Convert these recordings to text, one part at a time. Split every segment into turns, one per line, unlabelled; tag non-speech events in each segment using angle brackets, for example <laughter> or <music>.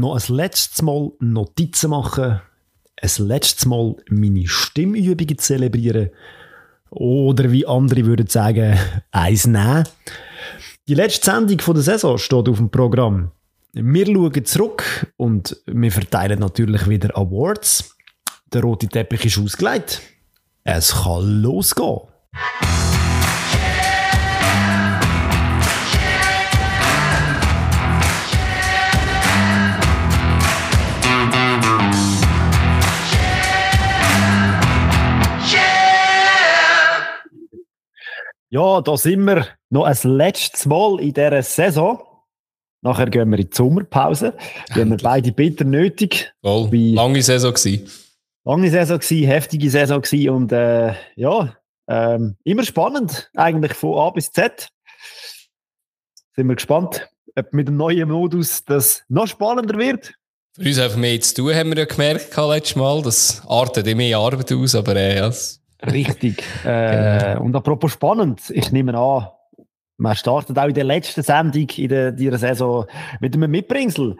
noch ein letztes Mal Notizen machen, ein letztes Mal meine Stimmübungen zelebrieren oder wie andere würden sagen, eins nehmen. Die letzte Sendung der Saison steht auf dem Programm. Wir schauen zurück und wir verteilen natürlich wieder Awards. Der rote Teppich ist ausgelegt. Es kann losgehen. Ja, da sind wir noch ein letztes Mal in dieser Saison. Nachher gehen wir in die Sommerpause. Die haben wir beide bitter nötig.
Voll. Lange Saison gewesen.
Lange Saison gewesen, heftige Saison gewesen und äh, ja, ähm, immer spannend eigentlich von A bis Z. Sind wir gespannt, ob mit dem neuen Modus das noch spannender wird.
Für uns einfach mehr zu tun, haben wir ja gemerkt letztes Mal. Das artet immer mehr Arbeit aus, aber äh, ja,
Richtig. <laughs> Äh, genau. Und apropos spannend, ich nehme an, man startet auch in der letzten Sendung in der, dieser Saison mit einem Mitbringsel.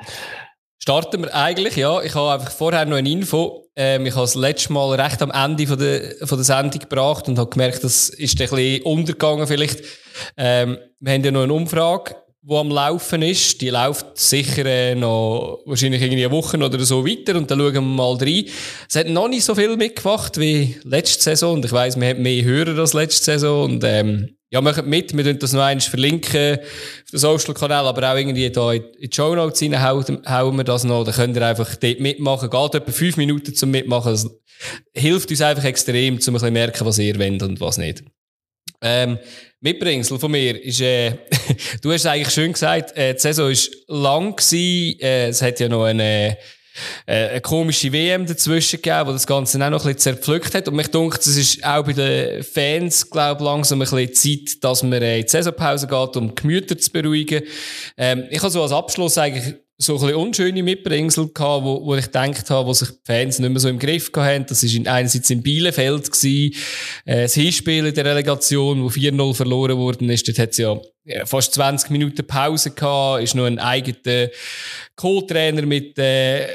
Starten wir eigentlich, ja. Ich habe einfach vorher noch eine Info. Ähm, ich habe das letzte Mal recht am Ende von der, von der Sendung gebracht und habe gemerkt, das ist ein bisschen untergegangen vielleicht. Ähm, wir haben ja noch eine Umfrage die am Laufen ist. Die läuft sicher äh, noch wahrscheinlich irgendwie eine Woche oder so weiter und dann schauen wir mal rein. Es hat noch nicht so viel mitgemacht wie letzte Saison und ich weiss, wir haben mehr Hörer als letzte Saison und ähm, ja, macht mit, wir können das noch eins verlinken auf den Social-Kanal, aber auch irgendwie da in die Show Notes rein hauen, wir das noch, dann könnt ihr einfach dort mitmachen, geht etwa fünf Minuten zum Mitmachen, das hilft uns einfach extrem, um ein bisschen merken, was ihr wollt und was nicht. Ähm, Mitbringsel von mir ist, äh, <laughs> du hast eigentlich schön gesagt, äh, die Saison war lang gewesen, äh, es hat ja noch eine, äh, eine komische WM dazwischen gegeben, wo das Ganze auch noch ein bisschen zerpflückt hat. Und mich denkt, es ist auch bei den Fans, glaube langsam ein bisschen Zeit, dass man äh, in die Saisonpause geht, um die Gemüter zu beruhigen. Ähm, ich habe so als Abschluss eigentlich so ein bisschen unschöne Mitbringsel gehabt, wo, wo ich gedacht habe, wo sich die Fans nicht mehr so im Griff hatten. Das war einerseits in Bielefeld gewesen, äh, das Hinspiel in der Relegation, wo 4-0 verloren worden ist. Dort hat es ja fast 20 Minuten Pause gehabt, ist noch ein eigener Co-Trainer mit, äh,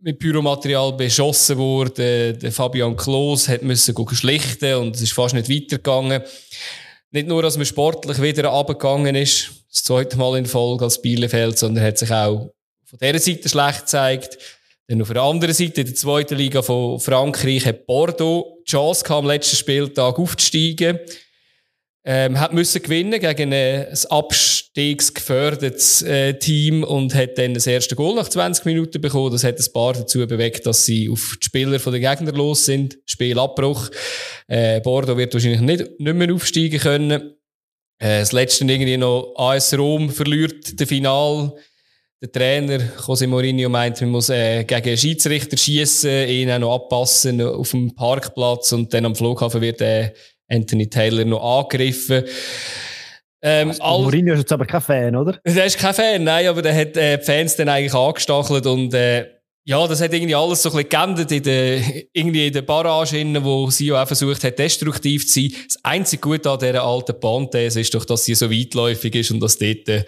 mit Pyromaterial beschossen worden. Der Fabian Klos hat müssen schlichten und es ist fast nicht weitergegangen. Nicht nur, dass man sportlich wieder abgegangen ist, das zweite Mal in Folge als Bielefeld, sondern hat sich auch von dieser Seite schlecht gezeigt. Dann auf der anderen Seite, in der zweiten Liga von Frankreich, hat Bordeaux die Chance gehabt, am letzten Spieltag aufzusteigen. Ähm, hat müssen gewinnen gegen ein abstiegsgefördertes äh, Team und hat dann das erste Goal nach 20 Minuten bekommen. Das hat ein paar dazu bewegt, dass sie auf die Spieler den Gegner los sind. Spielabbruch. Äh, Bordeaux wird wahrscheinlich nicht, nicht mehr aufsteigen können. Äh, das letzte irgendwie noch AS Rom verliert das Final. Der Trainer José Mourinho meint, man muss äh, gegen einen Schiedsrichter schießen, ihn auch noch abpassen auf dem Parkplatz und dann am Flughafen wird äh, Anthony Taylor noch angegriffen.
Ähm, also, all... Mourinho ist jetzt aber kein Fan, oder? <laughs>
Der ist kein Fan, nein, aber der hat äh, die Fans dann eigentlich angestachelt und äh, ja, das hat irgendwie alles so ein bisschen geändert in der, irgendwie in der Barrage, innen, wo sie auch versucht hat, destruktiv zu sein. Das einzige Gute an dieser alten Bahnthese ist doch, dass sie so weitläufig ist und dass, dort, äh,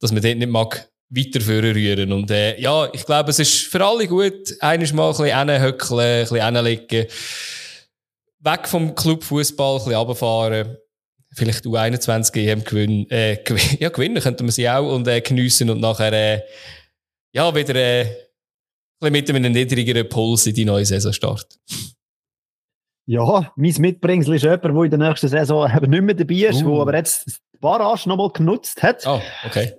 dass man dort nicht mag weiterführen rühren. Und äh, ja, ich glaube, es ist für alle gut, eines mal ein bisschen hinhöckeln, ein bisschen hinlegen, weg vom Clubfußball, ein bisschen runterfahren. Vielleicht U21 EM gewinnen, äh, ja, gewinnen könnte man sie auch und äh, geniessen und nachher äh, ja, wieder äh, mit einem niedrigeren Puls in die neue Saison starten.
Ja, mein Mitbringsel ist jemand, der in der nächsten Saison eben nicht mehr dabei ist, uh. aber jetzt die Barrage nochmal genutzt hat.
Oh, okay.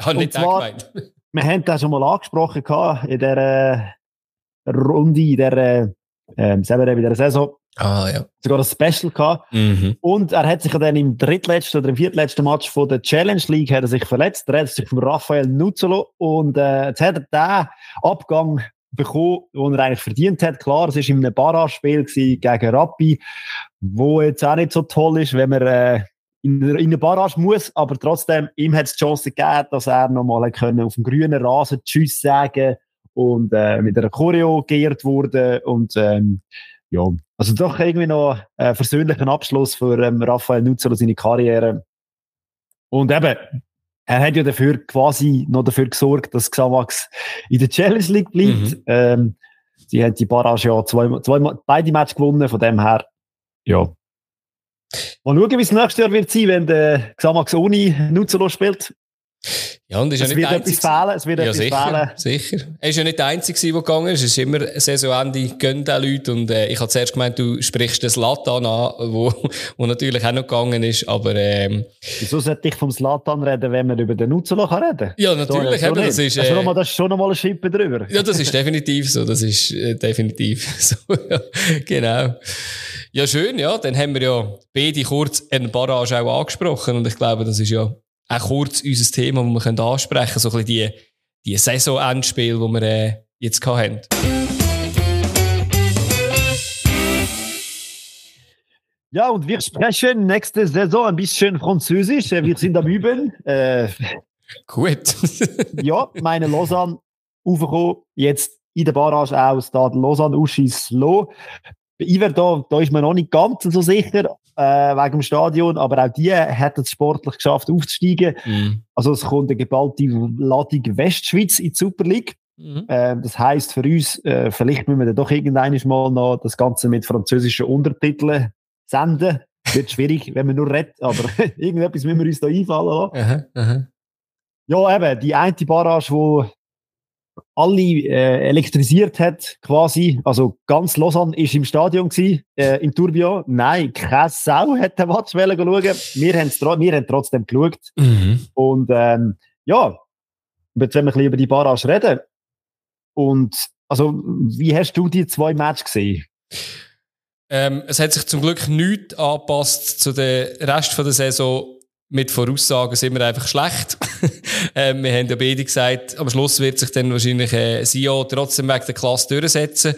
<laughs> Habe ich nicht zwar, gemeint. <laughs>
Wir haben das schon mal angesprochen in der Runde, in der, äh, in der Saison.
Ah, ja.
Sogar ein Special gehabt. Mhm. Und er hat sich dann im drittletzten oder im viertletzten Match von der Challenge League hat er sich verletzt. Er hat sich von Raphael Nuzzolo. Und äh, jetzt hat er den Abgang bekommen, den er eigentlich verdient hat. Klar, es war in einem Barrage-Spiel gegen Rappi, wo jetzt auch nicht so toll ist, wenn man äh, in, in eine Barrage muss, aber trotzdem, ihm hat es die Chance gegeben, dass er nochmal auf dem grünen Rasen Tschüss sagen und äh, mit einer Choreo geehrt wurde und ähm, ja, also doch irgendwie noch ein versöhnlichen Abschluss für ähm, Raphael Nutzer und seine Karriere. Und eben, er hat ja dafür quasi noch dafür gesorgt, dass Xamax in der Challenge League bleibt. Mhm. Ähm, sie haben die Barrage ja zwei, zwei, beide Matches gewonnen, von dem her, ja. Mal schauen, wie es nächstes Jahr wird sein, wenn der Xamax ohne Nuzzolo spielt.
Ja, und ist
es
ja
nicht wird etwas fehlen, es wird
ja,
etwas
sicher,
fehlen.
sicher. Er ist ja nicht der Einzige, der gegangen ist. Es ist immer Saisonende, gönnen die Leute. Und äh, ich habe zuerst gemeint, du sprichst den Slatan an, wo, <laughs> wo natürlich auch noch gegangen ist. Aber, ähm,
Wieso sollte ich vom Slatan reden, wenn man über den Nutzelo reden kann?
Ja, natürlich. So, eben, das, ist,
äh, also mal, das ist schon noch mal ein Schippe drüber.
Ja, das ist definitiv so. Das ist äh, definitiv <laughs> so. ja, genau. Ja, schön, ja. Dann haben wir ja beide kurz eine Barrage auch angesprochen. Und ich glaube, das ist ja auch kurz unser Thema, das wir ansprechen können. So ein bisschen die, die Saison-Endspiele, die wir äh, jetzt hatten.
Ja, und wir sprechen nächste Saison ein bisschen Französisch. Wir sind am Üben. Äh,
Gut. <laughs>
ja, meine Lausanne aufgekommen, jetzt in der Barrage aus, da Lausanne Uschis Lo. Iver, da, da ist man noch nicht ganz so sicher äh, wegen dem Stadion, aber auch die hat es sportlich geschafft, aufzusteigen. Mhm. Also es kommt eine geballte Ladung Westschweiz in die Super League. Mhm. Äh, das heisst für uns, äh, vielleicht müssen wir dann doch irgendwann mal noch das Ganze mit französischen Untertiteln senden. Wird schwierig, wenn man nur redet, aber <laughs> irgendetwas müssen wir uns da einfallen lassen. Aha, aha. Ja, eben, die eine Barrage, die alle äh, elektrisiert hat, quasi. Also ganz Lausanne ist im Stadion gewesen, äh, im Tourbillon. Nein, keine Sau hat den Match schauen. Wir, wir haben trotzdem geschaut. Mhm. Und ähm, ja, jetzt wollen wir ein bisschen über die Barrage reden. Und also, wie hast du die zwei Matches gesehen?
Ähm, es hat sich zum Glück nichts angepasst zu dem Rest der Saison mit Voraussagen sind wir einfach schlecht. <laughs> ähm, wir haben ja beide gesagt, am Schluss wird sich dann wahrscheinlich äh, Sio trotzdem wegen der Klasse durchsetzen.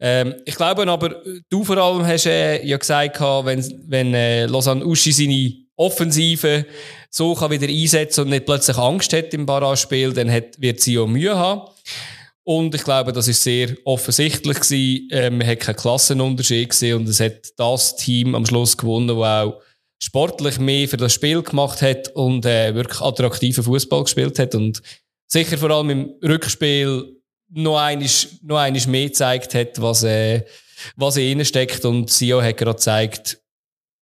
Ähm, ich glaube aber, du vor allem hast äh, ja gesagt, wenn, wenn äh, Lausanne Uschi seine Offensive so kann wieder einsetzen und nicht plötzlich Angst hat im Barrage-Spiel, dann hat, wird Sio Mühe haben. Und ich glaube, das ist sehr offensichtlich gewesen. Ähm, man hat keinen Klassenunterschied gesehen und es hat das Team am Schluss gewonnen, das auch sportlich mehr für das Spiel gemacht hat und äh, wirklich attraktiven Fußball gespielt hat und sicher vor allem im Rückspiel noch einiges, noch einiges mehr gezeigt hat, was, äh, was in ihnen steckt und Sio hat gerade gezeigt,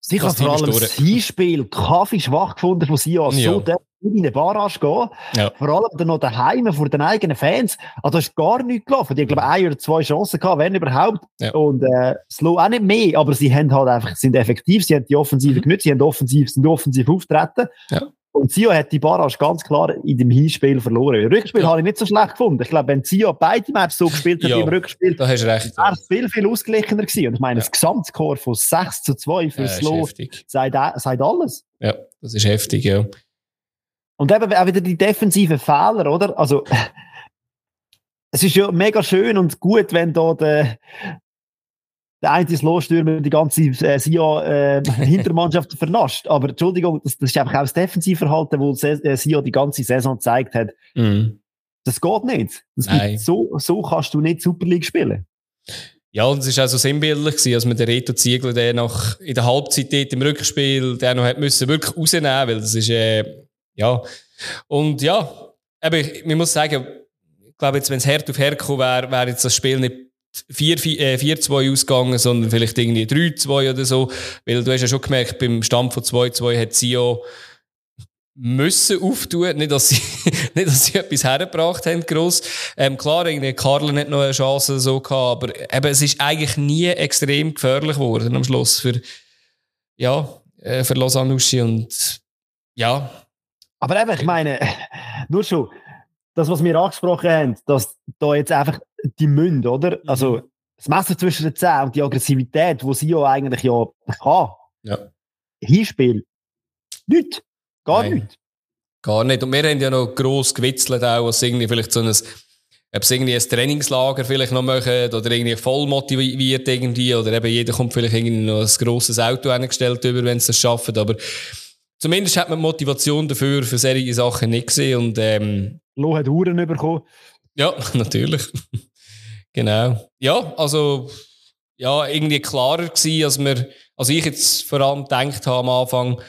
Sicher vor allem das Hinspiel, Kaffee schwach gefunden von Sio, ja. so in eine Barrage gehen. Ja. Vor allem dann noch daheim vor den eigenen Fans. Also, da ist gar nichts gelaufen. Die haben, glaube ich, eine oder zwei Chancen gehabt, wenn überhaupt. Ja. Und, äh, Slow auch nicht mehr, aber sie haben halt einfach, sind effektiv, sie haben die Offensive mhm. genutzt, sie haben offensiv, sind offensiv auftreten. Ja. Und Zio hat die Barrage ganz klar in dem Hinspiel verloren. Im Rückspiel ja. habe ich nicht so schlecht gefunden. Ich glaube, wenn Zio beide Matches so gespielt hat ja, im Rückspiel,
da hast recht,
wäre es viel, viel ausgeglichener gewesen. Und ich meine, ja. das Gesamtscore von 6 zu 2 für ja, Slow sagt, sagt alles.
Ja, das ist heftig, ja.
Und eben auch wieder die defensiven Fehler, oder? Also, <laughs> es ist ja mega schön und gut, wenn da der, der eine Losstürmer die ganze äh, Sia äh, <laughs> Hintermannschaft vernascht. Aber Entschuldigung, das, das ist einfach auch das Defensivverhalten, das äh, Sia die ganze Saison gezeigt hat. Mm. Das geht nicht. Das so, so kannst du nicht Super League spielen.
Ja, und es war auch so sinnbildlich, gewesen, als man den Reto Ziegler der nach, in der Halbzeit dort im Rückspiel der noch hat müssen wirklich rausnehmen, weil das ist, äh, ja. Und ja, aber ich, man muss sagen, ich glaube jetzt, wenn es hart auf hart gekommen wäre, wäre jetzt das Spiel nicht 4-2 äh, ausgegangen, sondern vielleicht irgendwie 3-2 oder so. Weil du hast ja schon gemerkt, beim Stand von 2-2 hat Sio müssen auftun, nicht dass sie, <laughs> nicht, dass sie etwas hergebracht haben, gross. Ähm, klar, irgendwie Karl hat noch eine Chance so gehabt, aber eben, es ist eigentlich nie extrem gefährlich geworden am Schluss für, ja, äh, für Lausanne und, ja,
aber eben, ich meine, <laughs> nur schon, das, was wir angesprochen haben, dass da jetzt einfach die Münd, oder? Mhm. Also, das Messer zwischen den Zähnen und die Aggressivität, die sie ja eigentlich ja kann. Ja. Hinspiel. Nicht. Gar Nein. nicht.
Gar nicht. Und wir haben ja noch gross gewitzelt auch, was irgendwie vielleicht so ein, ob sie irgendwie ein Trainingslager vielleicht noch machen oder irgendwie voll motiviert irgendwie oder eben jeder kommt vielleicht irgendwie noch ein grosses Auto eingestellt über, wenn sie das schaffen. Aber Zumindest hat man Motivation dafür, für solche Sachen nicht gesehen. Und, ähm,
Lo hat Uhren bekommen.
Ja, <laughs> natürlich. Genau. Ja, also, ja, irgendwie klarer gewesen, als, wir, als ich jetzt vor allem gedacht habe am Anfang.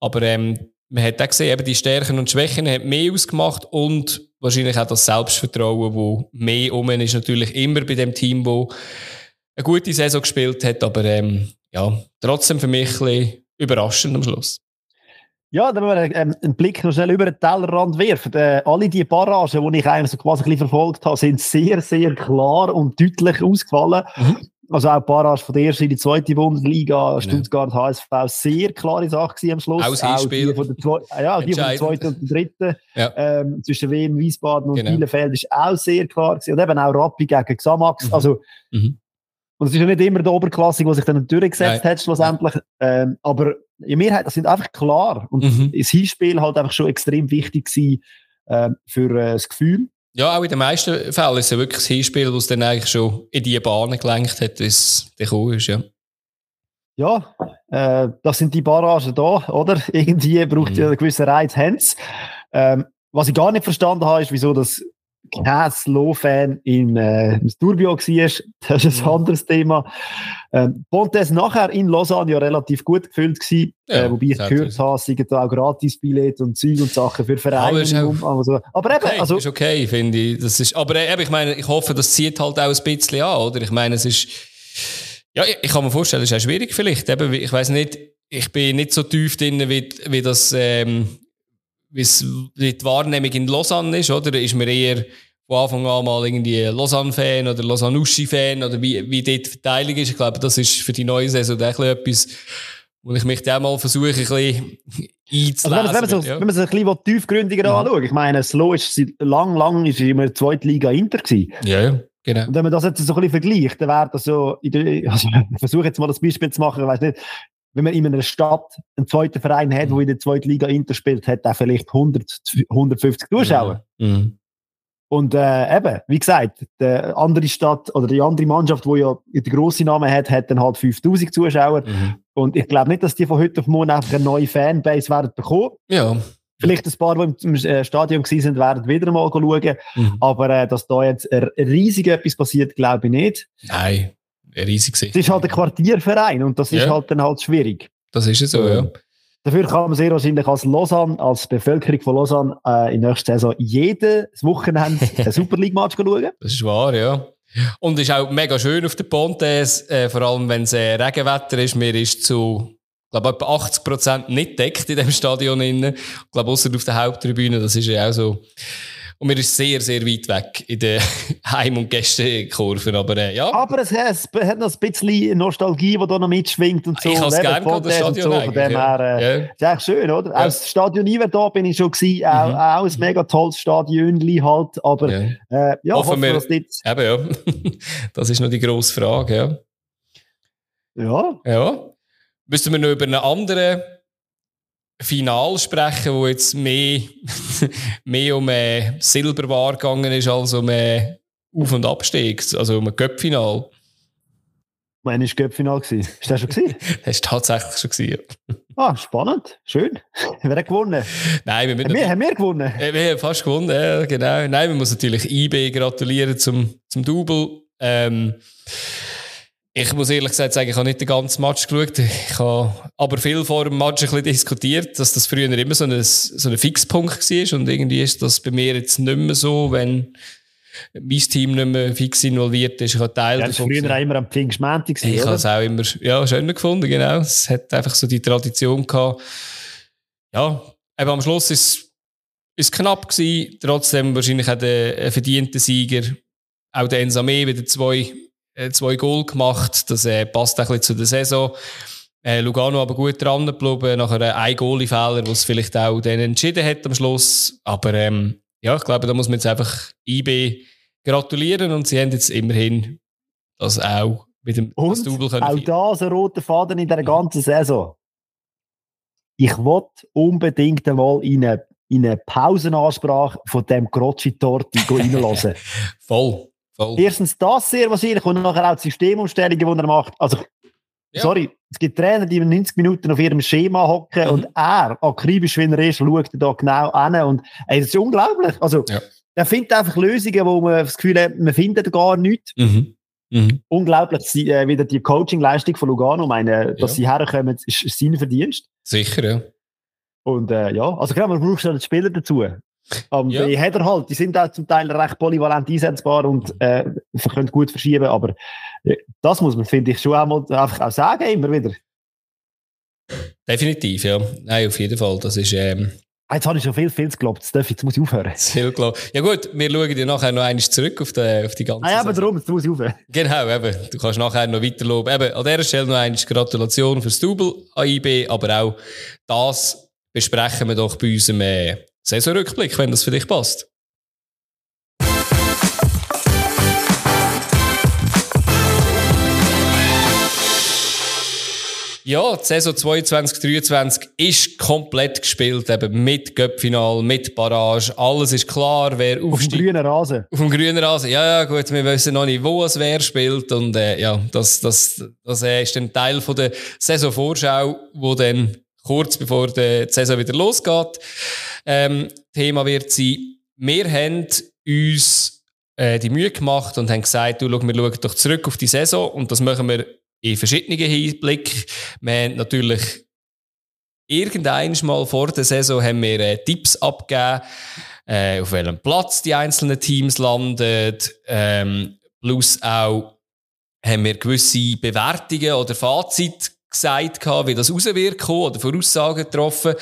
Aber ähm, man hat auch gesehen, eben die Stärken und Schwächen haben mehr ausgemacht und wahrscheinlich auch das Selbstvertrauen, wo mehr um ist natürlich immer bei dem Team, wo eine gute Saison gespielt hat, aber ähm, ja, trotzdem für mich ein bisschen überraschend am Schluss.
Ja, dann müssen wir ähm, einen Blick noch schnell über den Tellerrand werfen. Äh, alle die Barragen, die ich eigentlich so quasi ein bisschen verfolgt habe, sind sehr, sehr klar und deutlich ausgefallen. Mhm. Also auch Barrage von der ersten in die zweite Bundesliga, Stuttgart, ja. HSV, sehr klare Sache am Schluss.
Aus auch die von der, Zwe
ja, die von der zweiten und der dritten. Ja. Ähm, zwischen Wien, Wiesbaden und genau. Bielefeld ist auch sehr klar gewesen. Und eben auch Rappi gegen Xamax. Mhm. Also, mhm. Und es ist ja nicht immer der Oberklasse, der sich dann durchgesetzt Nein. hat, schlussendlich. Ähm, aber in Mehrheit, das sind einfach klar. Und mhm. das Hinspiel halt einfach schon extrem wichtig gewesen, äh, für äh, das Gefühl.
Ja, auch in den meisten Fällen ist es ja wirklich das Hinspiel, das dann eigentlich schon in die Bahnen gelenkt hat, bis der gekommen ist, ja.
Ja, äh, das sind die Barragen da, oder? <laughs> Irgendwie braucht mhm. ja einen gewissen Reiz, Hans. Ähm, was ich gar nicht verstanden habe, ist, wieso das kein Slow-Fan in, äh, im Sturbio war. Das ist ein mhm. anderes Thema. Ähm, Pontes nachher in Lausanne ja relativ gut gefüllt gewesen, ja, äh, wobei ich gehört habe, es sind auch Gratis-Billette und Zeug und Sachen für Vereine.
Aber, auch, also, aber eben, okay, also, ist okay, finde ich. Das ist, aber eben, ich meine, ich hoffe, das zieht halt auch ein bisschen an, oder? Ich meine, es ist, ja, ich, ich kann mir vorstellen, es ist auch schwierig vielleicht. Eben, ich weiß nicht, ich bin nicht so tief drin, wie, wie das, ähm, wie die Wahrnehmung in Lausanne ist, oder? Ist mir eher von Anfang an mal irgendwie Lausanne-Fan oder Lausanne-Uschi-Fan oder wie, wie dort die Verteilung ist. Ich glaube, das ist für die neue Saison auch etwas, wo ich mich dann mal versuche, ein bisschen einzulesen.
Also wenn, man so, ja. wenn man es ein bisschen tiefgründiger ja. anschaut, ich meine, Slow ist lang, lang ist immer zweite Liga Inter gewesen.
Ja, ja. Genau.
Und wenn man das jetzt so ein bisschen vergleicht, dann wäre das so, <laughs> also ich versuche jetzt mal das Beispiel zu machen, ich weiß nicht, wenn man in einer Stadt einen zweiten Verein hat, der in der zweiten Liga Inter spielt, hat er vielleicht 100, 150 Zuschauer. Mhm. Und äh, eben, wie gesagt, die andere Stadt oder die andere Mannschaft, die ja den grossen Namen hat, hat dann halt 5000 Zuschauer. Mhm. Und ich glaube nicht, dass die von heute auf morgen einfach eine neue Fanbase werden bekommen.
Ja.
Vielleicht ein paar, die im äh, Stadion waren, werden wieder mal schauen. Mhm. Aber äh, dass da jetzt riesig etwas passiert, glaube ich nicht.
Nein riesig
sicher. Es ist halt ein Quartierverein und das ist ja. halt dann halt schwierig.
Das ist es so, ja.
Dafür kann man sehr wahrscheinlich als Lausanne, als Bevölkerung von Lausanne äh, in der nächsten Saison jedes Wochenende <laughs> einen Super League-Match schauen.
Das ist wahr, ja. Und es ist auch mega schön auf der Pontes, äh, vor allem wenn es äh, Regenwetter ist. Mir ist zu, glaube etwa 80 Prozent nicht deckt in dem Stadion innen. Ich glaube, außer auf der Haupttribüne, das ist ja auch so und wir ist sehr, sehr weit weg in den <laughs> Heim- und Gästekurven. Aber, äh, ja.
aber es, es, hat noch ein bisschen Nostalgie, die da noch mitschwingt und so.
Ich habe es gerne gehabt, das Stadion so. Von dem
ja. her, äh, ja. ist echt schön, oder? Ja. Auch das Stadion Iver da bin ich schon gewesen. Mhm. Auch, auch ein mega tolles Stadion halt. Aber ja, äh, ja
hoffen wir, das nicht. Eben, ja. <laughs> das ist noch die grosse Frage, ja.
Ja.
Ja. Müssen wir noch über einen anderen Final sprechen, wo jetzt mehr, <laughs> mehr um äh, Silberware gegangen ist als um äh, Auf- und Abstieg, also um ein Göppfinal.
Wann war das Göppfinal? Ist das schon <laughs>
das war tatsächlich schon gewesen,
ja. Ah, spannend. Schön. Wer hat gewonnen?
Nein, wir,
haben wir, haben wir gewonnen?
Wir haben fast gewonnen, ja, genau. Nein, wir müssen natürlich IB gratulieren zum, zum Double. Ähm, ich muss ehrlich gesagt sagen, ich habe nicht den ganzen Match geschaut. Ich habe aber viel vor dem Match ein bisschen diskutiert, dass das früher immer so ein, so ein Fixpunkt war. Und irgendwie ist das bei mir jetzt nicht mehr so, wenn mein Team nicht mehr fix involviert ist. Ich habe Teil
ja, war früher auch immer am Pfingstmäntig.
Ich habe es auch immer ja, schöner gefunden, genau. Es hat einfach so die Tradition gehabt. Ja, aber am Schluss ist es knapp gewesen. Trotzdem wahrscheinlich auch ein verdienter Sieger. Auch der Ensame wieder zwei äh, zwei Goal gemacht. Das äh, passt ein bisschen zu der Saison. Äh, Lugano aber gut dran geblieben, nachher äh, ein Goalie-Fehler, was vielleicht auch dann entschieden hat am Schluss. Aber ähm, ja, ich glaube, da muss man jetzt einfach IB gratulieren und sie haben jetzt immerhin das auch mit dem
und Double können. Auch da ein roter Faden in der ganzen Saison. Ich wollte unbedingt einmal in eine, in eine Pausenansprache von dem Grocci-Torti <laughs> reinlassen.
Voll.
Voll. Erstens das sehr wahrscheinlich und nachher auch die Systemumstellungen, die er macht. Also, ja. sorry, es gibt Trainer, die 90 Minuten auf ihrem Schema hocken mhm. und er, akribisch wie er ist, schaut da genau an und ey, das ist unglaublich. Also, ja. er findet einfach Lösungen, wo man das Gefühl hat, man findet gar nichts. Mhm. Mhm. Unglaublich, äh, wieder die Coaching-Leistung von Lugano, meine, dass ja. sie herkommen, ist, ist sein Verdienst.
Sicher, ja.
Und äh, ja, also klar, man braucht schon Spieler dazu. Aber ja. die hat er halt, die sind auch zum Teil recht polyvalent einsetzbar und äh, können gut verschieben, aber äh, das muss man, finde ich, schon einmal einfach auch sagen, immer wieder.
Definitiv, ja. Nein, auf jeden Fall. Das ist, ähm,
Jetzt habe ich schon viel, viel geglaubt. Jetzt muss ich aufhören. <laughs>
Viel geglaubt. Ja gut, wir schauen dir nachher noch einmal zurück auf die, auf die ganze
Ah ja, aber darum, jetzt muss ich aufhören.
Genau, eben. Du kannst nachher noch weiter loben. Eben, an dieser Stelle noch einmal Gratulation fürs Double an IB, aber auch das besprechen wir doch bei unserem äh, Saisonrückblick, wenn das für dich passt. Ja, die Saison 22-23 ist komplett gespielt, eben mit Göppfinal, mit Barrage, alles ist klar, wer
aufsteigt. Auf dem grünen Rasen.
Auf dem grünen Rasen, ja, ja, gut, wir wissen noch nicht, wo es wer spielt und äh, ja, das, das, das äh, ist ein Teil von der Saisonvorschau, wo dann kurz bevor die Saison wieder losgeht, ähm, Thema wird sein, wir haben uns äh, die Mühe gemacht und haben gesagt, du, schau, wir schauen doch zurück auf die Saison und das machen wir in verschiedenen Hinblicken. Wir haben natürlich irgendein mal vor der Saison haben wir äh, Tipps abgegeben, äh, auf welchem Platz die einzelnen Teams landen, ähm, plus auch haben wir gewisse Bewertungen oder Fazit gesagt, wie das raus wird oder Voraussagen getroffen.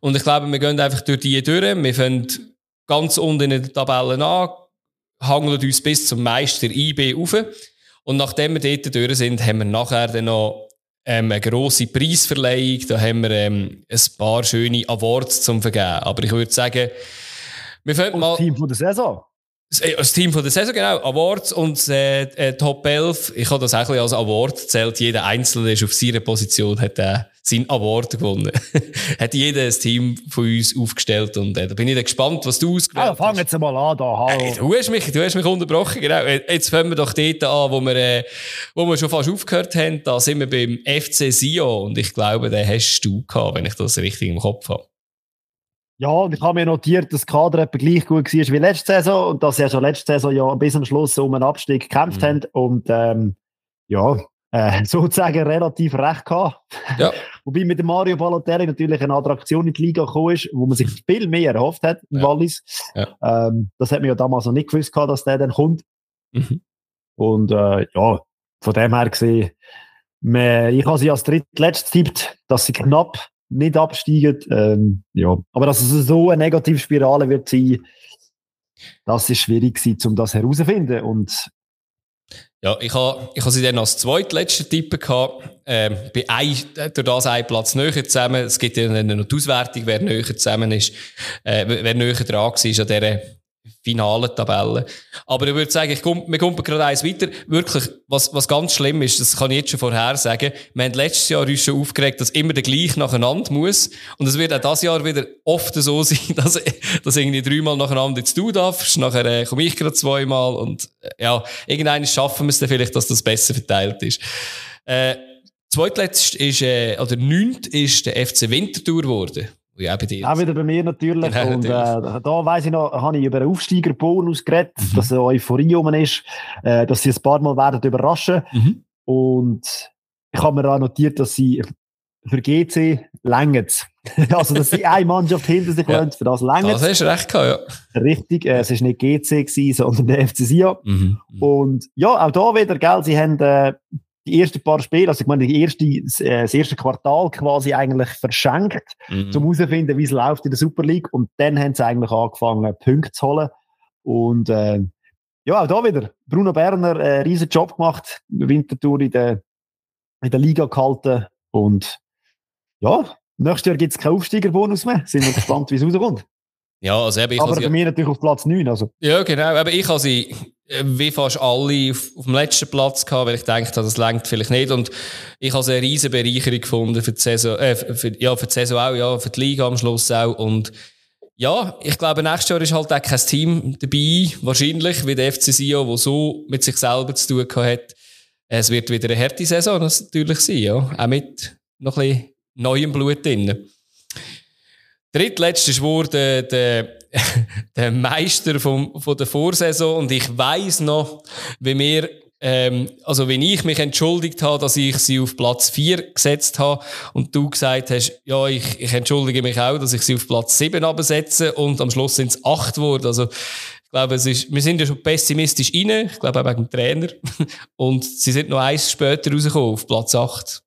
Und ich glaube, wir gehen einfach durch die durch. Wir fangen ganz unten in den Tabellen an, hangeln uns bis zum Meister IB auf. Und nachdem wir dort durch sind, haben wir nachher dann noch ähm, eine grosse Preisverleihung. Da haben wir ähm, ein paar schöne Awards zum Vergeben. Aber ich würde sagen, wir fangen mal.
Das Team von der Saison.
Äh, das Team von der Saison, genau. Awards und äh, äh, Top 11. Ich habe das auch ein als Award zählt. Jeder Einzelne ist auf seiner Position, hat äh, seinen Award gewonnen. <laughs> hat jeder ein Team von uns aufgestellt und äh, da bin ich dann gespannt, was du ausgewählt
hast. Ja, fang jetzt mal an da, hallo.
Äh, du, hast mich, du hast mich unterbrochen, genau. Jetzt fangen wir doch dort an, wo wir, äh, wo wir schon fast aufgehört haben. Da sind wir beim FC Sion und ich glaube, den hast du gehabt, wenn ich das richtig im Kopf habe.
Ja, und ich habe mir notiert, dass das Kader etwa gleich gut war wie letzte Saison und dass sie ja schon letzte Saison ja bis zum Schluss um einen Abstieg gekämpft mhm. haben und ähm, ja, äh, <laughs> sozusagen relativ recht gehabt. Ja. <laughs> Wobei mit dem Mario Balotelli natürlich eine Attraktion in die Liga gekommen ist, wo man sich viel mehr erhofft hat in ja. Wallis. Ja. Ähm, das hat man ja damals noch nicht gewusst, gehabt, dass der dann kommt. Mhm. Und äh, ja, von dem her gesehen, ich habe sie als drittletztes tippt, dass sie knapp nicht absteigen. Ähm, ja. Aber dass es so eine Negativspirale wird sein, das ist schwierig gewesen, um das herauszufinden. Und
ja, ich habe ich ha sie dann als zweitletzter Tipp gehabt. Ähm, bei ein, durch das ein Platz näher zusammen. Es gibt ja noch die Auswertung, wer näher zusammen ist, äh, wer näher dran war an dieser finalen Tabelle. Aber ich würde sagen, ich komm, wir kommen gerade eins weiter. Wirklich, was, was ganz schlimm ist, das kann ich jetzt schon vorher sagen, wir haben letztes Jahr uns schon aufgeregt, dass immer der gleich nacheinander muss. Und es wird auch dieses Jahr wieder oft so <laughs> sein, dass, dass irgendwie dreimal nacheinander jetzt du darfst, nachher äh, komme ich gerade zweimal und äh, ja, irgendwann schaffen wir es dann vielleicht, dass das besser verteilt ist. Äh, zweitletzt ist, äh, oder neunt ist der FC Winterthur geworden.
Ja, bei dir. Auch wieder bei mir natürlich. Genau, und äh, da weiss ich noch, habe ich über einen Aufsteigerbonus geredet, mhm. dass eine Euphorie um ist, äh, dass sie ein paar Mal werden überraschen. Mhm. Und ich habe mir auch notiert, dass sie für GC längert <laughs> Also, dass sie eine Mannschaft hinter sich <laughs> ja. für das längert
Das hast du recht gehabt,
ja. Richtig, äh, es war nicht GC, gewesen, sondern der FC Sion. Mhm. Und ja, auch da wieder, gell, sie haben äh, die ersten paar Spiele, also ich meine, die erste, äh, das erste Quartal quasi eigentlich verschenkt, mhm. um herauszufinden, wie es läuft in der Super League. Und dann haben sie eigentlich angefangen, Punkte zu holen. Und äh, ja, auch da wieder. Bruno Berner, äh, riesen Job gemacht, Wintertour in der, in der Liga gehalten. Und ja, nächstes Jahr gibt es keinen Aufsteigerbonus mehr. Sind wir gespannt, wie es rauskommt. <laughs>
Ja, also eben,
ich Aber bei mir natürlich auf Platz 9. Also.
Ja, genau. Aber ich habe sie wie fast alle auf, auf dem letzten Platz gehabt, weil ich dachte, das längt vielleicht nicht. Und ich habe eine riesige Bereicherung gefunden für die Saison, äh, für, ja, für die Saison auch, ja, für die Liga am Schluss auch. Und ja, ich glaube, nächstes Jahr ist halt auch kein Team dabei, wahrscheinlich, wie der FC Sion, der so mit sich selber zu tun hat. Es wird wieder eine harte Saison natürlich sein, ja. Auch mit noch ein bisschen neuem Blut drin. Drittletzt ist wurde der, <laughs> der Meister vom, von der Vorsaison und ich weiß noch, wie wir ähm, also wenn ich mich entschuldigt habe, dass ich sie auf Platz 4 gesetzt habe und du gesagt hast, ja, ich, ich entschuldige mich auch, dass ich sie auf Platz 7 absetze und am Schluss sind es 8 geworden. Also ich glaube, es ist, wir sind ja schon pessimistisch rein, ich glaube auch wegen dem Trainer. <laughs> Und sie sind noch eins später rausgekommen, auf Platz 8.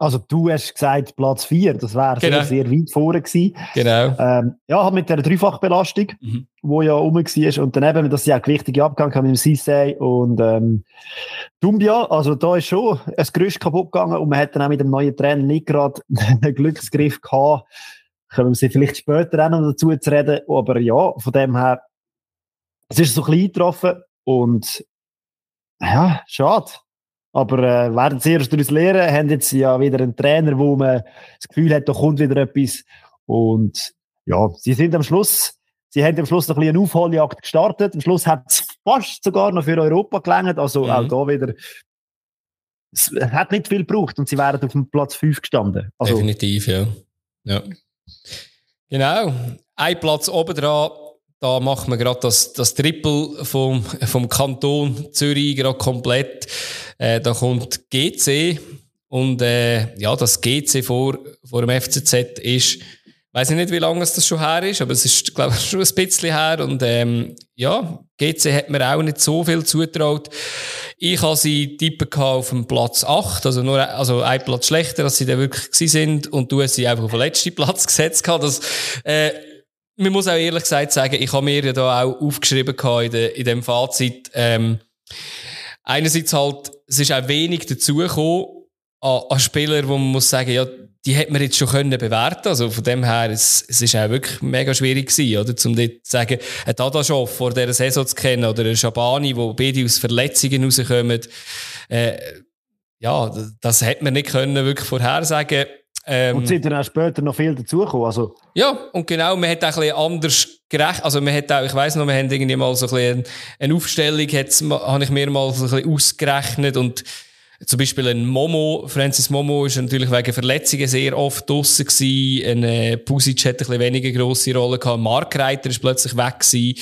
Also du hast gesagt Platz 4, das wäre genau. sehr, sehr weit vorne gewesen.
Genau.
Ähm, ja, halt mit der Dreifachbelastung, mhm. wo ja rum war und daneben, das ist ja auch wichtige Abgang mit dem Cissé und ähm, Dumbia, also da ist schon ein Gerüst kaputt gegangen und man hat dann auch mit dem neuen Trainer nicht gerade <laughs> einen Glücksgriff gehabt. Können wir sie vielleicht später auch noch dazu zu reden, aber ja, von dem her, es ist so klein getroffen und ja, schade. Aber äh, werden sie erst daraus lernen, haben jetzt ja wieder einen Trainer, wo man das Gefühl hat, da kommt wieder etwas. Und ja, sie sind am Schluss, sie haben am Schluss noch ein bisschen eine Aufholjagd gestartet. Am Schluss hat es fast sogar noch für Europa gelangt. Also mhm. auch da wieder, es hat nicht viel gebraucht und sie wären auf dem Platz 5 gestanden. Also,
Definitiv, ja. ja. Genau. Ein Platz oben dran da macht man gerade das, das Triple vom, vom Kanton Zürich gerade komplett. Äh, da kommt GC und äh, ja, das GC vor, vor dem FCZ ist, weiß ich nicht, wie lange das schon her ist, aber es ist, glaube ich, <laughs> schon ein bisschen her und ähm, ja, GC hat mir auch nicht so viel zutraut. Ich habe sie tippen auf dem Platz 8, also nur also ein Platz schlechter, als sie da wirklich sind und du hast sie einfach auf den letzten Platz <laughs> gesetzt. Das, äh, man muss auch ehrlich gesagt sagen, ich habe mir ja da auch aufgeschrieben in, de, in dem Fazit, ähm, einerseits halt, es ist auch wenig dazugekommen an, an Spieler, wo man muss sagen, ja, die hätte man jetzt schon können bewerten Also von dem her, es, es ist auch wirklich mega schwierig gewesen, oder? Zum dort zu sagen, ein Dadaschow vor dieser Saison zu kennen oder ein Schabani, wo beide aus Verletzungen rauskommen, äh, ja, das hätte man nicht können wirklich vorhersagen
ähm, und sind dann auch später noch viel dazugekommen. Also.
Ja, und genau, man hat auch ein bisschen anders gerecht. Also, man hat auch, ich weiss noch, wir haben irgendwie mal so ein bisschen eine Aufstellung, habe ich mir mal so ein bisschen ausgerechnet und zum Beispiel ein Momo, Francis Momo ist natürlich wegen Verletzungen sehr oft draussen gewesen. Ein äh, Pusic hat ein bisschen weniger grosse Rolle gehabt. Mark Reiter ist plötzlich weg gewesen.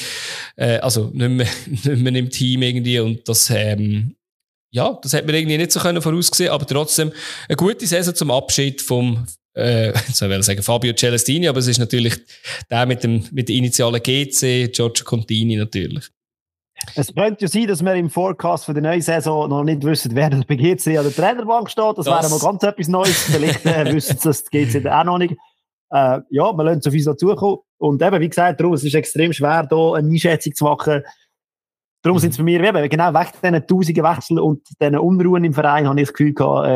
Äh, also nicht mehr, <laughs> nicht mehr im Team irgendwie und das, ähm, ja, das hat man irgendwie nicht so können voraussehen, aber trotzdem eine gute Saison zum Abschied vom, äh, <laughs> soll ich sagen, Fabio Celestini, aber es ist natürlich der mit dem, mit der Initialen GC, Giorgio Contini natürlich.
Es könnte ja sein, dass wir im Forecast für die neue Saison noch nicht wissen, wer bei GC an der Trainerbank steht. Das, das wäre mal ganz etwas Neues. Vielleicht äh, <laughs> wissen sie das GC auch noch nicht. Äh, ja, wir lassen auf uns dazukommen. Und eben, wie gesagt, darum, es ist extrem schwer, hier eine Einschätzung zu machen, Darum sind es bei mir eben, genau wegen diesen tausenden Wechseln und diesen Unruhen im Verein habe ich das Gefühl gehabt,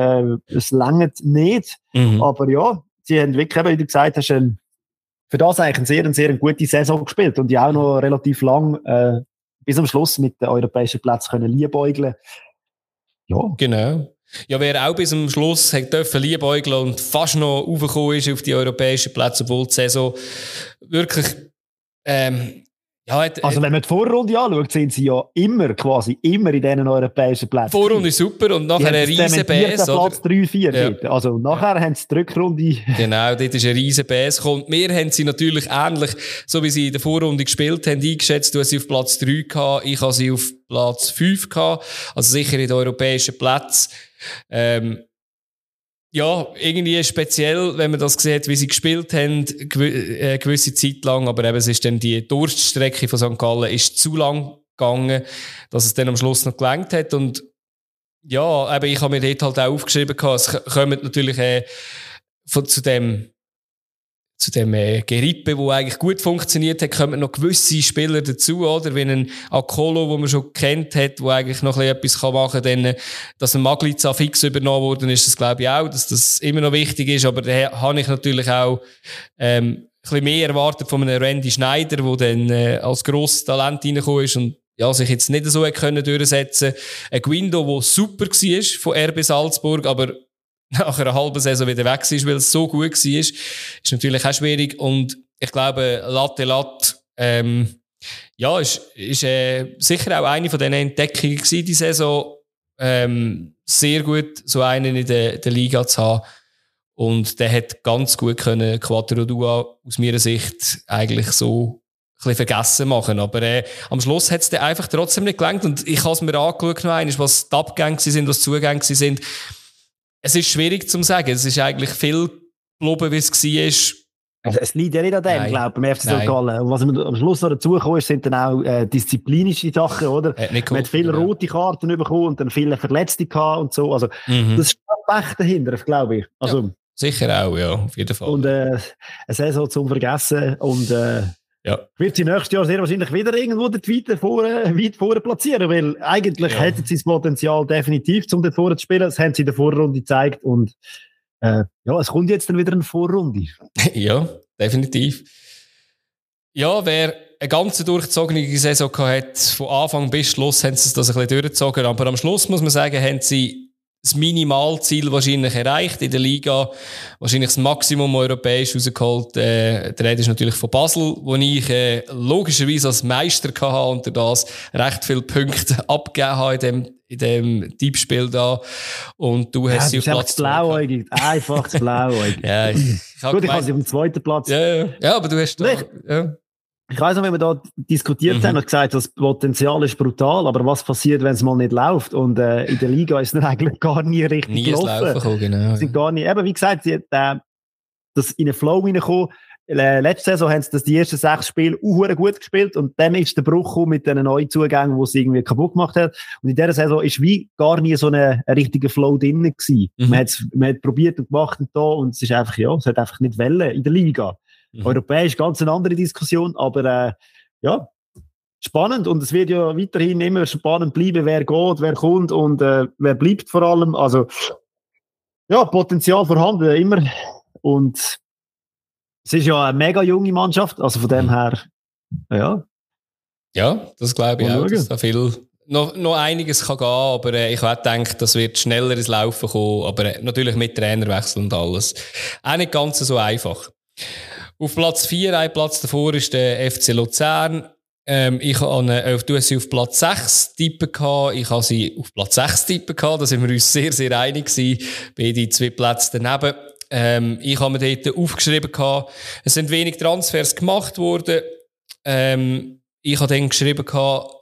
äh, es längert nicht. Mhm. Aber ja, sie haben wirklich, wie du gesagt hast, ein, für das eigentlich eine sehr, sehr gute Saison gespielt und ja auch noch relativ lang äh, bis am Schluss mit den europäischen Plätzen können liebäugeln.
Ja. Genau. Ja, wer auch bis zum Schluss hat dürfen liebäugeln und fast noch aufgekommen ist auf die europäischen Plätze, obwohl die Saison wirklich ähm,
ja, hat, also wenn man die Vorrunde anschaut, sind sie ja immer, quasi immer in diesen europäischen Plätzen.
Vorrunde ist super und nachher ein riesen BS.
Platz 3, 4 ja. Also nachher ja. haben sie die Rückrunde. <laughs>
Genau, dort ist ein riesen BS gekommen. Wir haben sie natürlich ähnlich, so wie sie in der Vorrunde gespielt haben, eingeschätzt. Du hast sie auf Platz 3 gehabt, ich habe sie auf Platz 5 gehabt. Also sicher in den europäischen Plätzen. Ähm, ja, irgendwie speziell, wenn man das sieht, wie sie gespielt haben, gew äh, gewisse Zeit lang, aber eben, es ist dann die Durststrecke von St. Gallen ist zu lang gegangen, dass es dann am Schluss noch gelangt hat und ja, eben, ich habe mir dort halt auch aufgeschrieben, es kommen natürlich äh, von, zu dem zu dem äh, Gerippe, wo eigentlich gut funktioniert hat, kommen noch gewisse Spieler dazu, oder? Wie ein Akolo, wo man schon kennt hat, wo eigentlich noch etwas machen kann, dann, dass ein Magliza fix übernommen worden ist, das glaube ich auch, dass das immer noch wichtig ist, aber da habe ich natürlich auch, ähm, ein bisschen mehr erwartet von einem Randy Schneider, der dann äh, als grosses Talent reingekommen ist und ja, sich jetzt nicht so durchsetzen. Ein Guindo, der super war von RB Salzburg, aber <laughs> nach einer halben Saison wieder weg ist, weil es so gut war, ist natürlich auch schwierig. Und ich glaube, Latte Latte, ähm, ja, ist, ist äh, sicher auch eine von diesen Entdeckungen gewesen, die Saison. Ähm, sehr gut, so einen in der, der Liga zu haben. Und der hat ganz gut können Quattro Dua aus meiner Sicht eigentlich so bisschen vergessen machen. Aber äh, am Schluss hat es dann einfach trotzdem nicht gelangt. Und ich habe es mir angeschaut, noch einmal, was die Abgänge sind, was die Zugänge sind. Es ist schwierig zu sagen. Es ist eigentlich viel geloben, wie es war.
Also es liegt ja nicht an dem, glaube ich, beim FC St. Gallen. Was am Schluss noch dazugekommen ist, sind dann auch äh, disziplinische Sachen, oder? Äh, Man hat viele rote Karten bekommen und dann viele Verletzte gehabt und so. Also mhm. das ist Pech dahinter, glaube ich. Also, ja,
sicher auch, ja, auf jeden Fall.
Und äh, eine Saison zum Vergessen und äh, ja. wird sie nächstes Jahr sehr wahrscheinlich wieder irgendwo dort weiter vorne, weit vorne platzieren, weil eigentlich ja. hätten sie das Potenzial definitiv, um dort vorne zu spielen. Das haben sie in der Vorrunde gezeigt und äh, ja, es kommt jetzt dann wieder eine Vorrunde. <laughs>
ja, definitiv. Ja, wer eine ganze durchgezogene Saison hat, von Anfang bis Schluss haben sie das ein bisschen durchgezogen, aber am Schluss muss man sagen, haben sie das Minimalziel wahrscheinlich erreicht in der Liga. Wahrscheinlich das Maximum europäisch rausgeholt. Äh, der Rede ist natürlich von Basel, wo ich äh, logischerweise als Meister hatte und das recht viele Punkte <laughs> abgegeben habe in dem, in dem Tippspiel da. Und du hast
ja, sie auf Platz blauäugig, einfach <laughs> blauäugig. ja, ich, ich Gut, ich habe sie auf dem zweiten Platz.
Ja, ja. ja aber du hast da, ja.
Ich weiß noch, wenn wir da diskutiert mhm. haben und gesagt, das Potenzial ist brutal, aber was passiert, wenn es mal nicht läuft? Und äh, in der Liga ist es eigentlich gar nie richtig
nie gelaufen. Laufen genau.
Sind gar nie, eben wie gesagt, sie, äh, das in den Flow reinkommen. Äh, letzte Saison haben sie das die ersten sechs Spiele auch gut gespielt und dann ist der Bruch mit diesen neuen Zugängen, wo sie irgendwie kaputt gemacht hat. Und in dieser Saison ist wie gar nie so ein, ein richtiger Flow drin gewesen. Mhm. Man, man hat probiert und gemacht und da und es ist einfach, ja, es hat einfach nicht Welle in der Liga. Mhm. Europäisch ganz eine andere Diskussion, aber äh, ja, spannend und es wird ja weiterhin immer spannend bleiben, wer geht, wer kommt und äh, wer bleibt vor allem. Also ja, Potenzial vorhanden immer und es ist ja eine mega junge Mannschaft, also von dem mhm. her, ja.
Ja, das glaube ich auch, dass da viel noch, noch einiges kann gehen, aber äh, ich denke, das wird schneller ins Laufen kommen, aber äh, natürlich mit Trainerwechsel und alles. Auch nicht ganz so einfach. Auf Platz 4, ein Platz davor ist der FC Luzern. Ähm, ich habe äh, du sie auf Platz 6 tippen gehabt, ich habe sie auf Platz 6 tippen gehabt, da sind wir uns sehr, sehr einig gewesen, beide zwei Plätze daneben. Ähm, ich habe mir dort aufgeschrieben gehabt, es sind wenig Transfers gemacht worden. Ähm, ich habe dann geschrieben gehabt,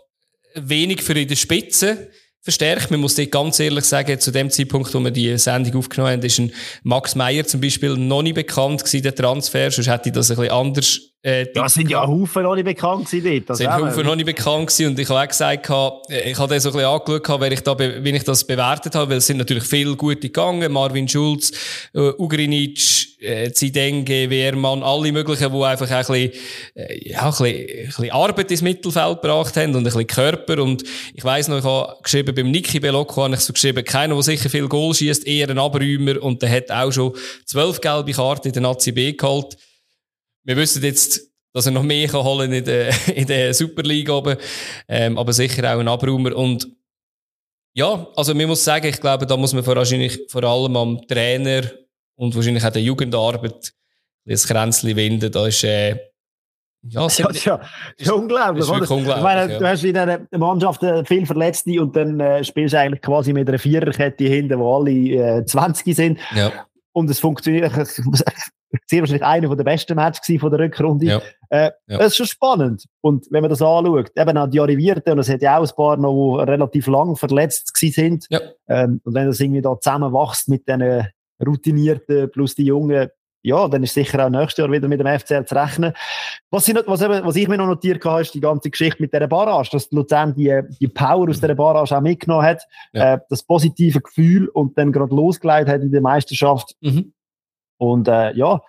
wenig für in der Spitze verstärkt. Man muss dir ganz ehrlich sagen, zu dem Zeitpunkt, wo wir die Sendung aufgenommen haben, ist ein Max Meyer zum Beispiel noch nicht bekannt gewesen, der Transfer. Sonst hätte ich das ein bisschen anders
äh, ja, sind ja Haufen noch nicht bekannt gewesen dort.
sind Haufen noch nicht bekannt gewesen und ich habe auch gesagt, ich habe das so ein bisschen angeschaut, wie ich, da, wie ich das bewertet habe, weil es sind natürlich viele gute gegangen, Marvin Schulz, äh, Ugrinic, äh, Zidenge, Wehrmann, alle möglichen, die einfach ein bisschen, äh, ja, ein bisschen, ein bisschen Arbeit ins Mittelfeld gebracht haben und ein bisschen Körper und ich weiss noch, ich habe geschrieben, beim Niki Belocco habe ich so geschrieben, keiner, der sicher viel Goal schießt, eher ein Abräumer und der hat auch schon zwölf gelbe Karten in der Nazi B geholt wir wissen jetzt, dass er noch mehr kann holen in der, <laughs> in der Super League oben. Ähm, aber sicher auch ein Abraumer. Und ja, also man muss sagen, ich glaube, da muss man wahrscheinlich vor allem am Trainer und wahrscheinlich auch der Jugendarbeit das Kränzchen winden. Da ist, äh,
ja, ja, das ist ja, ist unglaublich. Das ist unglaublich ich meine, ja. Du hast in einer Mannschaft äh, viel Verletzte und dann äh, spielst du eigentlich quasi mit einer Viererkette hinten, wo alle äh, 20 sind. Ja. Und es funktioniert, <laughs> sehr wahrscheinlich einer der besten Matches von der Rückrunde. Ja. Äh, ja. Das ist schon spannend. Und wenn man das anschaut, eben auch die Arrivierten, und es hat ja auch ein paar noch, die relativ lang verletzt sind. Ja. Ähm, und wenn das irgendwie da zusammenwächst mit den Routinierten plus die Jungen, ja, dann ist sicher auch nächstes Jahr wieder mit dem FCL zu rechnen. Was, ich, was, eben, was ich mir noch notiert habe, ist die ganze Geschichte mit dieser Barrage, dass Luzern die, die Power aus dieser Barrage auch mitgenommen hat, ja. äh, das positive Gefühl und dann gerade losgeleitet hat in der Meisterschaft. Mhm. Und äh, ja,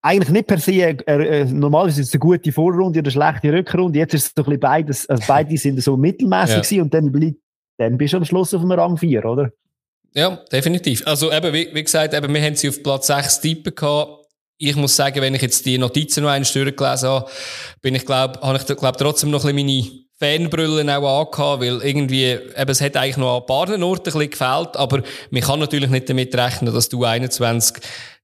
eigentlich nicht per se, äh, äh, normalerweise ist es eine gute Vorrunde oder eine schlechte Rückrunde. Jetzt ist es so ein bisschen beides, also <laughs> beide sind so mittelmäßig ja. und dann, dann bist du am Schluss auf dem Rang 4, oder?
Ja, definitiv. Also eben, wie, wie gesagt, eben, wir haben sie auf Platz 6 Typen gehabt. Ich muss sagen, wenn ich jetzt die Notizen noch einmal durchgelesen habe, bin ich, glaube, habe ich, glaube trotzdem noch ein bisschen meine Fanbrüllen auch angehabt, weil irgendwie, eben, es hat eigentlich noch an ein paar Orten ein bisschen gefehlt, aber man kann natürlich nicht damit rechnen, dass du 21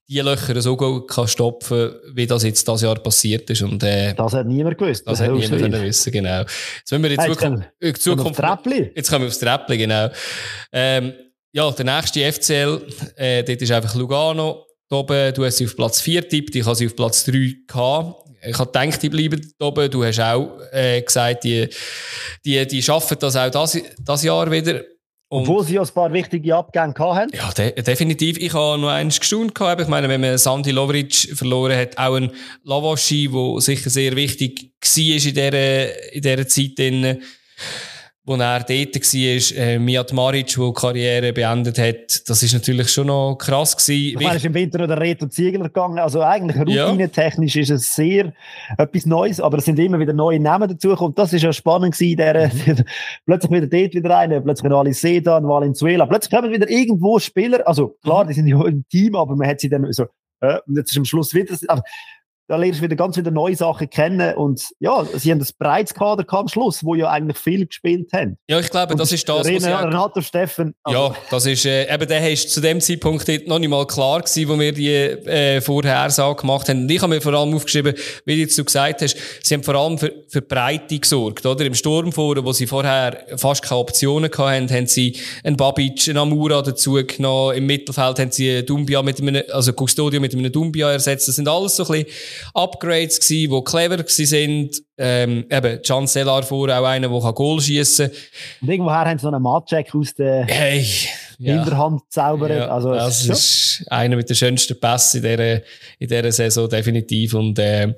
die Löcher so gut kann stopfen wie das jetzt das Jahr passiert ist. Und, äh,
das hat niemand gewusst.
Das, das hat niemand können wissen, genau. Jetzt wenn wir in Zukunft, in Zukunft jetzt kommen wir aufs Treppli, genau. Ähm, ja, der nächste FCL, äh, dort ist einfach Lugano. Da oben, du hast sie auf Platz 4 tippt, ich habe sie auf Platz 3 gehabt. Ich habe gedacht, die bleiben da oben. Du hast auch äh, gesagt, die, die, die schaffen das auch das, das Jahr wieder.
Und Obwohl sie ja ein paar wichtige Abgänge hatten.
Ja, de definitiv. Ich habe noch eins gestaunt gehabt. Ich meine, wenn man Sandy Lovric verloren hat, auch ein Lavaschi, der sicher sehr wichtig war in dieser, in dieser Zeit. Drin wo er dort war, äh, Mijat Maric, der Karriere beendet hat, das ist natürlich schon noch krass gewesen.
Ich meine, ist im Winter noch der Reto Ziegler gegangen. Also eigentlich routinetechnisch ja. ist es sehr etwas Neues, aber es sind immer wieder neue Namen dazugekommen. Das ist ja spannend gewesen, der, mhm. <laughs> plötzlich wieder dort wieder rein, plötzlich noch Sedan, Valenzuela. Plötzlich kommen wieder irgendwo Spieler, also klar, mhm. die sind ja im Team, aber man hat sie dann so, äh, jetzt ist am Schluss wieder, aber da lernst du wieder ganz wieder neue Sachen kennen und ja, sie haben das breites Kader am Schluss, wo ja eigentlich viel gespielt haben.
Ja, ich glaube, und das ist das,
was René, Renato Steffen.
Also ja, das ist, äh, eben der ist zu dem Zeitpunkt noch nicht mal klar gewesen, wo wir die äh, Vorhersage gemacht haben. Und ich habe mir vor allem aufgeschrieben, wie du jetzt gesagt hast, sie haben vor allem für, für Breite gesorgt, oder? Im Sturmforum, wo sie vorher fast keine Optionen hatten, haben sie einen Babic, einen Amura dazu genommen. Im Mittelfeld haben sie Dumbia mit einem, also Custodio mit einem Dumbia ersetzt. Das sind alles so ein bisschen Upgrades gewesen, die clever sind. Ähm, eben, Can Sellar vor, auch einer, der Goal schießen kann.
Und irgendwoher haben sie noch einen Matcheck aus der
hey,
ja. Hinterhand. Ja, also,
das ist, ist einer mit den schönsten Pässen in dieser, in dieser Saison, definitiv. Und, äh,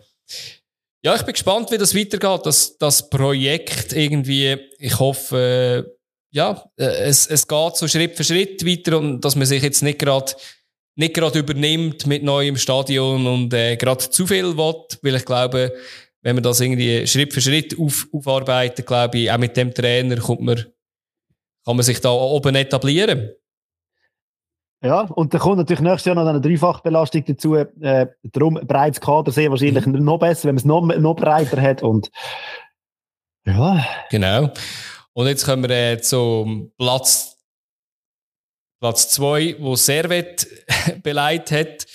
ja, ich bin gespannt, wie das weitergeht, das, das Projekt irgendwie. Ich hoffe, äh, ja, äh, es, es geht so Schritt für Schritt weiter und dass man sich jetzt nicht gerade nicht gerade übernimmt mit neuem Stadion und äh, gerade zu viel will, weil ich glaube, wenn man das irgendwie Schritt für Schritt auf, aufarbeitet, glaube ich, auch mit dem Trainer kommt man, kann man sich da oben etablieren.
Ja, und dann kommt natürlich nächstes Jahr noch eine Dreifachbelastung dazu. Äh, darum breites Kader sehr wahrscheinlich mhm. noch besser, wenn man es noch, noch breiter hat. Und ja.
Genau. Und jetzt kommen wir äh, zum Platz Platz 2, wo Servet <laughs> beleidigt hat.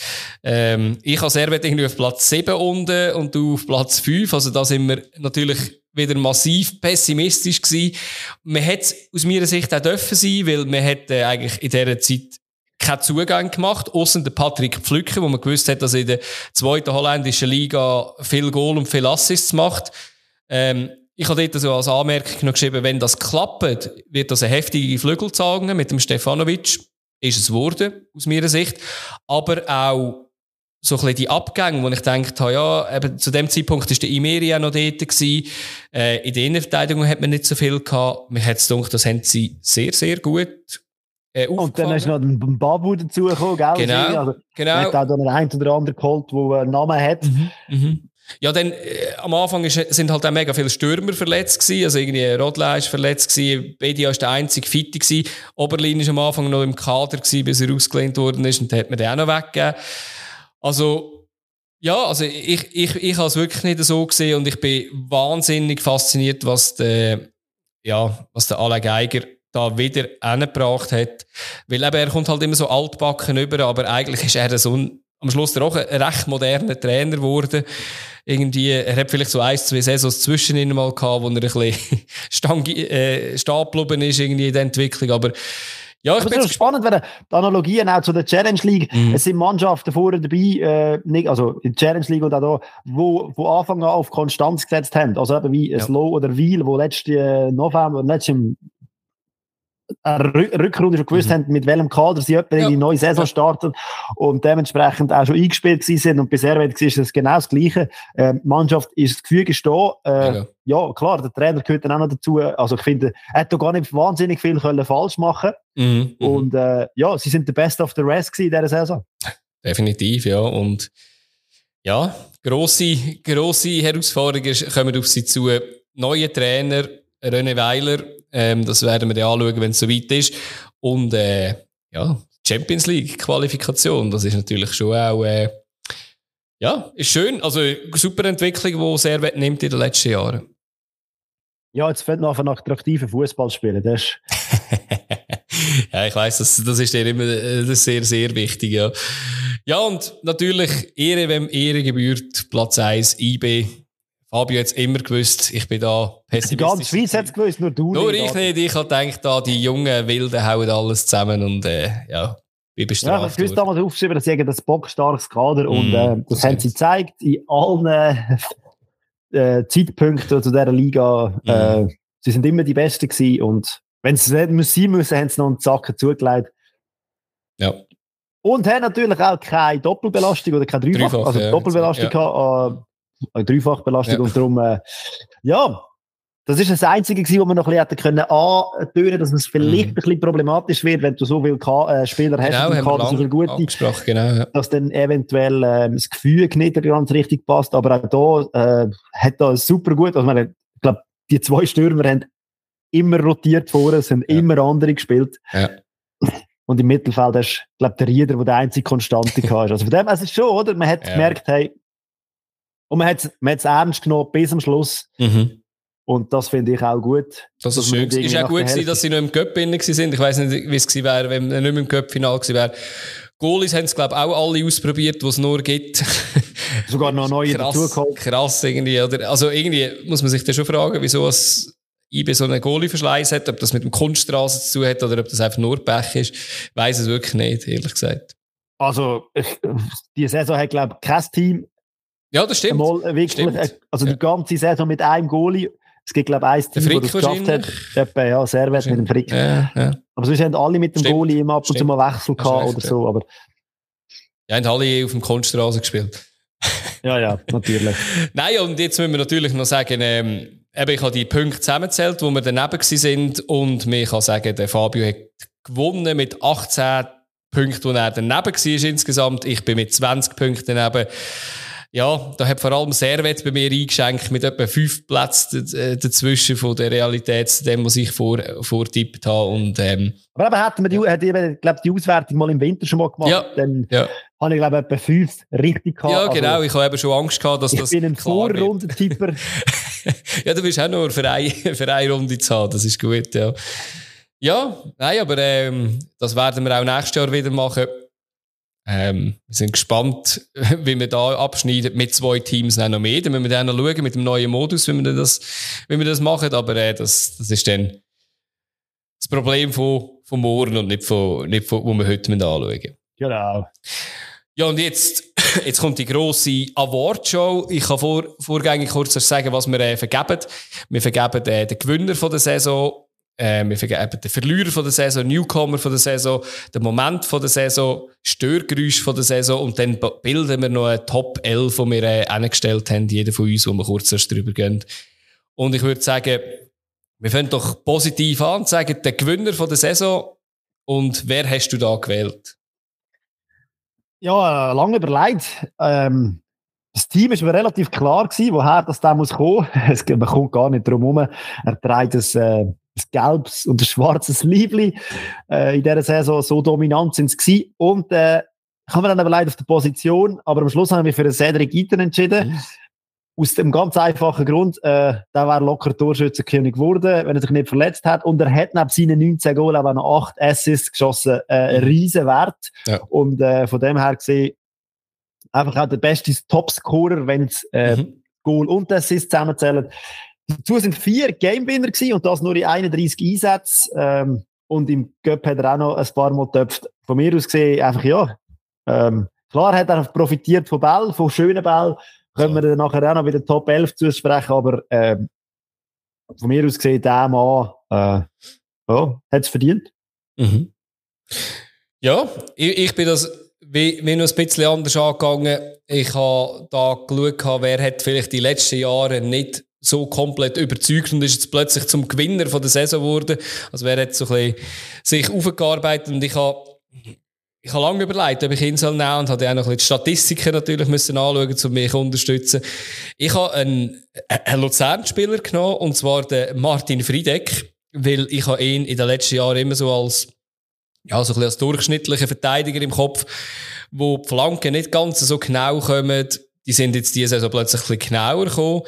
Ähm, ich habe Servet irgendwie auf Platz 7 unten und du auf Platz 5. Also da sind wir natürlich wieder massiv pessimistisch gewesen. Man hätte aus meiner Sicht auch dürfen sein, weil man hätte eigentlich in dieser Zeit keinen Zugang gemacht, außer der Patrick Pflücker, wo man gewusst hat, dass er in der zweiten holländischen Liga viel Goal und viel Assists macht. Ähm, ich habe dort so als Anmerkung noch geschrieben, wenn das klappt, wird das eine heftige Flügelzange mit dem Stefanovic. Ist es geworden, aus meiner Sicht. Aber auch so ein bisschen die Abgänge, wo ich gedacht habe, ja, eben zu dem Zeitpunkt war der Imeri auch noch dort gewesen. Äh, in der Innenverteidigung hat man nicht so viel gehabt. Mir hat es gedacht, das haben sie sehr, sehr gut
äh, Und dann ist noch ein Babu dazugekommen, gell?
Genau, also, genau.
Hat auch den einen oder anderen geholt, der einen Namen hat.
Mhm. Mhm. Ja, dann, äh, am Anfang ist, sind halt auch mega viele Stürmer verletzt gewesen. Also irgendwie Rodler ist verletzt gewesen. Bedia ist der einzige Fitte gewesen. Oberlin ist am Anfang noch im Kader gewesen, bis er ausgelehnt worden ist. Und dann hat man den auch noch weggegeben. Also, ja, also ich, ich, ich habe es wirklich nicht so gesehen und ich bin wahnsinnig fasziniert, was der, ja, was der Alain Geiger da wieder angebracht hat. Weil eben, er kommt halt immer so altbacken über, aber eigentlich ist er so ein, am Schluss auch ein recht moderner Trainer geworden irgendwie, er hat vielleicht so ein, zwei Saisons zwischen ihnen mal gehabt, wo er ein bisschen <laughs> stang, äh, stehen ist irgendwie in der Entwicklung, aber ja,
ich bin spannend, wenn die Analogien auch zu der Challenge League. Mhm. Es sind Mannschaften vorher dabei, äh, also in der Challenge League und auch da, wo, wo Anfang an auf Konstanz gesetzt haben. Also eben wie ja. Slow oder Wiel, wo letzten November, letzten Rückrunde schon gewusst mhm. haben, mit welchem Kader sie ja. in die neue Saison starten und dementsprechend auch schon eingespielt sind und bisher war es genau das Gleiche. Äh, die Mannschaft ist das Gefühl gestehen. Äh, ja. ja. klar, der Trainer gehört dann auch noch dazu. Also ich finde, er hat da gar nicht wahnsinnig viel können falsch machen mhm. mhm. und äh, ja, sie sind der Best of the Rest in dieser Saison.
Definitiv, ja und ja, grosse, grosse Herausforderungen kommen auf sie zu. Neue Trainer, René Weiler, ähm, das werden wir dann anschauen, wenn es soweit ist. Und äh, ja, Champions League Qualifikation, das ist natürlich schon auch äh, ja, ist schön. Also super Entwicklung, die Servet nimmt in den letzten Jahren.
Ja, jetzt fällt noch ein attraktiven Fußball spielen. Das ist <laughs>
ja, ich weiß, das, das ist dir immer äh, das sehr, sehr wichtig. Ja. ja, und natürlich Ehre, wenn Ehre gebührt, Platz 1, IB Fabio jetzt immer gewusst, ich bin da
pessimistisch. Die ganze Schweiz hat es gewusst, nur du
Nur nicht. ich nicht. Ich habe gedacht, da, die jungen Wilden hauen alles zusammen und äh, ja, bin bestraft
Ja, ich habe damals aufgeschrieben, dass sie ein bockstarkes Kader mm, und äh, das, das haben sie gezeigt in allen äh, Zeitpunkten zu dieser Liga. Mm. Äh, sie sind immer die Besten gewesen und wenn sie es nicht sein müssen, haben sie noch einen Zacken zugelegt.
Ja.
Und haben natürlich auch keine Doppelbelastung oder keine Dreifach, Dreifach also ja, Doppelbelastung ja. gehabt, eine Dreifachbelastung ja. und darum, äh, ja, das ist das Einzige gewesen, wo man noch ein bisschen können antönen, dass es vielleicht mhm. ein bisschen problematisch wird, wenn du so viele äh, Spieler hast,
genau,
im Kader, so viele gute,
genau, ja.
dass dann eventuell äh, das Gefühl nicht ganz richtig passt. Aber auch da äh, hat da super gut, also ich glaube, die zwei Stürmer haben immer rotiert vorne, es sind ja. immer andere gespielt.
Ja.
Und im Mittelfeld ist, glaube der Rieder, der der einzige Konstante war. Also von dem, es ist schon, oder? Man hat gemerkt, hey, und man hat es ernst genommen bis zum Schluss.
Mhm.
Und das finde ich auch gut.
Das ist schön. Ist auch gut gewesen, dass sie noch im Cup sind. Ich weiß nicht, wie es gewesen wäre, wenn er nicht mehr im Cup-Final gewesen wäre. Goalies haben es, glaube ich, auch alle ausprobiert, was es nur gibt. <laughs>
Sogar noch neue
krass, dazugekommen. Krass, irgendwie. Oder, also irgendwie muss man sich da schon fragen, wieso es IB so einen Goalie-Verschleiß hat, ob das mit dem Kunststraße zu tun hat oder ob das einfach nur Pech ist. Ich weiss es wirklich nicht, ehrlich gesagt.
Also, die Saison hat, glaube ich, kein Team.
Ja, das stimmt.
Mal wirklich, stimmt. Also, die ganze Saison mit einem Goalie es gibt, glaube ich, ein Team, das geschafft hat. Etwa, ja, Servet mit dem Frick.
Ja, ja.
Aber sonst haben alle mit dem Stimmt. Goalie immer ab und zu mal Wechsel gehabt oder so. Aber
ja, haben alle auf dem Kunststraße gespielt. <laughs>
ja, ja, natürlich.
Nein, und jetzt müssen wir natürlich noch sagen, ähm, eben, ich habe die Punkte zusammengezählt, wo wir daneben sind und mir kann sagen, der Fabio hat gewonnen mit 18 Punkten, wo er daneben war insgesamt. Ich bin mit 20 Punkten daneben ja, da hat vor allem Servet bei mir eingeschenkt mit etwa fünf Plätzen äh, dazwischen von der Realität zu dem, was ich vor, vortippt habe. Und, ähm,
Aber eben hätten wir die, hätte ich, glaub, die Auswertung mal im Winter schon mal gemacht,
ja,
dann
ja.
habe ich glaube etwa fünf richtig
gehabt. Ja, genau, also, ich habe eben schon Angst gehabt, dass
ich
das
Ich bin ein Vorrundentipper. <laughs>
ja, du bist auch nur für eine, <laughs> für eine Runde zu haben, das ist gut, ja. Ja, nein, aber ähm, das werden wir auch nächstes Jahr wieder machen. Ähm, wir sind gespannt, <laughs> wie wir da abschneiden mit zwei Teams noch mehr. Dann müssen wir dann noch schauen mit dem neuen Modus, wie wir das, wie wir das machen. Aber äh, das, das ist dann das Problem von, von morgen und nicht von, nicht von, wo wir heute anschauen
Genau.
Ja, und jetzt, <coughs> jetzt kommt die grosse Awardshow. Ich kann vor, vorgängig kurz sagen, was wir äh, vergeben. Wir vergeben äh, den Gewinner von der Saison, äh, wir vergeben den Verlierer von der Saison, Newcomer von der Saison, den Moment von der Saison, Störgeräusch von der Saison und dann bilden wir noch eine Top 11, die wir äh, eingestellt haben, jeder von uns, wo wir kurz erst drüber gehen. Und ich würde sagen, wir fangen doch positiv an und sagen, der Gewinner von der Saison und wer hast du da gewählt?
Ja, lange überlegt. Ähm, das Team ist mir relativ klar gewesen, woher das da muss kommen. <laughs> Man kommt gar nicht drum herum. Er trägt das, äh, das gelbes und das schwarzes Liebli äh, in dieser Saison so dominant sind sie und äh, habe mir dann aber leid auf der Position, aber am Schluss haben wir für den Cedric Eaton entschieden. Mhm. Aus dem ganz einfachen Grund, äh, der wäre locker Torschützenkönig geworden, wenn er sich nicht verletzt hat. Und er hat neben seinen 19 Goals auch noch 8 Assists geschossen, äh, ein mhm. riesen Wert. Ja. Und äh, von dem her gesehen, einfach auch der beste Topscorer, wenn es äh, mhm. Goal und Assist zusammenzählen. Dazu sind vier Gamewinner gewesen und das nur in 31 Einsätzen. Ähm, und im Cup hat er auch noch ein paar Mal getöpft. Von mir aus gesehen, einfach ja. Ähm, klar hat er profitiert von Ball, von schönen Ball. Können wir dann nachher auch noch wieder Top 11 zusprechen, aber ähm, von mir aus gesehen, der Mann äh, ja, hat es verdient.
Mhm. Ja, ich, ich bin das wie, wie noch ein bisschen anders angegangen. Ich habe da geschaut, wer hat vielleicht die letzten Jahre nicht so komplett überzeugt und ist jetzt plötzlich zum Gewinner von der Saison geworden. Also wer hat so ein bisschen sich aufgearbeitet und ich habe ich habe lange überlegt, ob ich ihn soll nehmen und habe auch noch ein bisschen die Statistiken natürlich müssen anschauen, um mich zu unterstützen. Ich habe einen, einen Luzern-Spieler genommen, und zwar den Martin Friedeck, weil ich habe ihn in den letzten Jahren immer so als, ja, so ein bisschen als durchschnittlicher Verteidiger im Kopf, wo die Flanken nicht ganz so genau kommen, die sind jetzt diese Saison plötzlich ein bisschen genauer gekommen.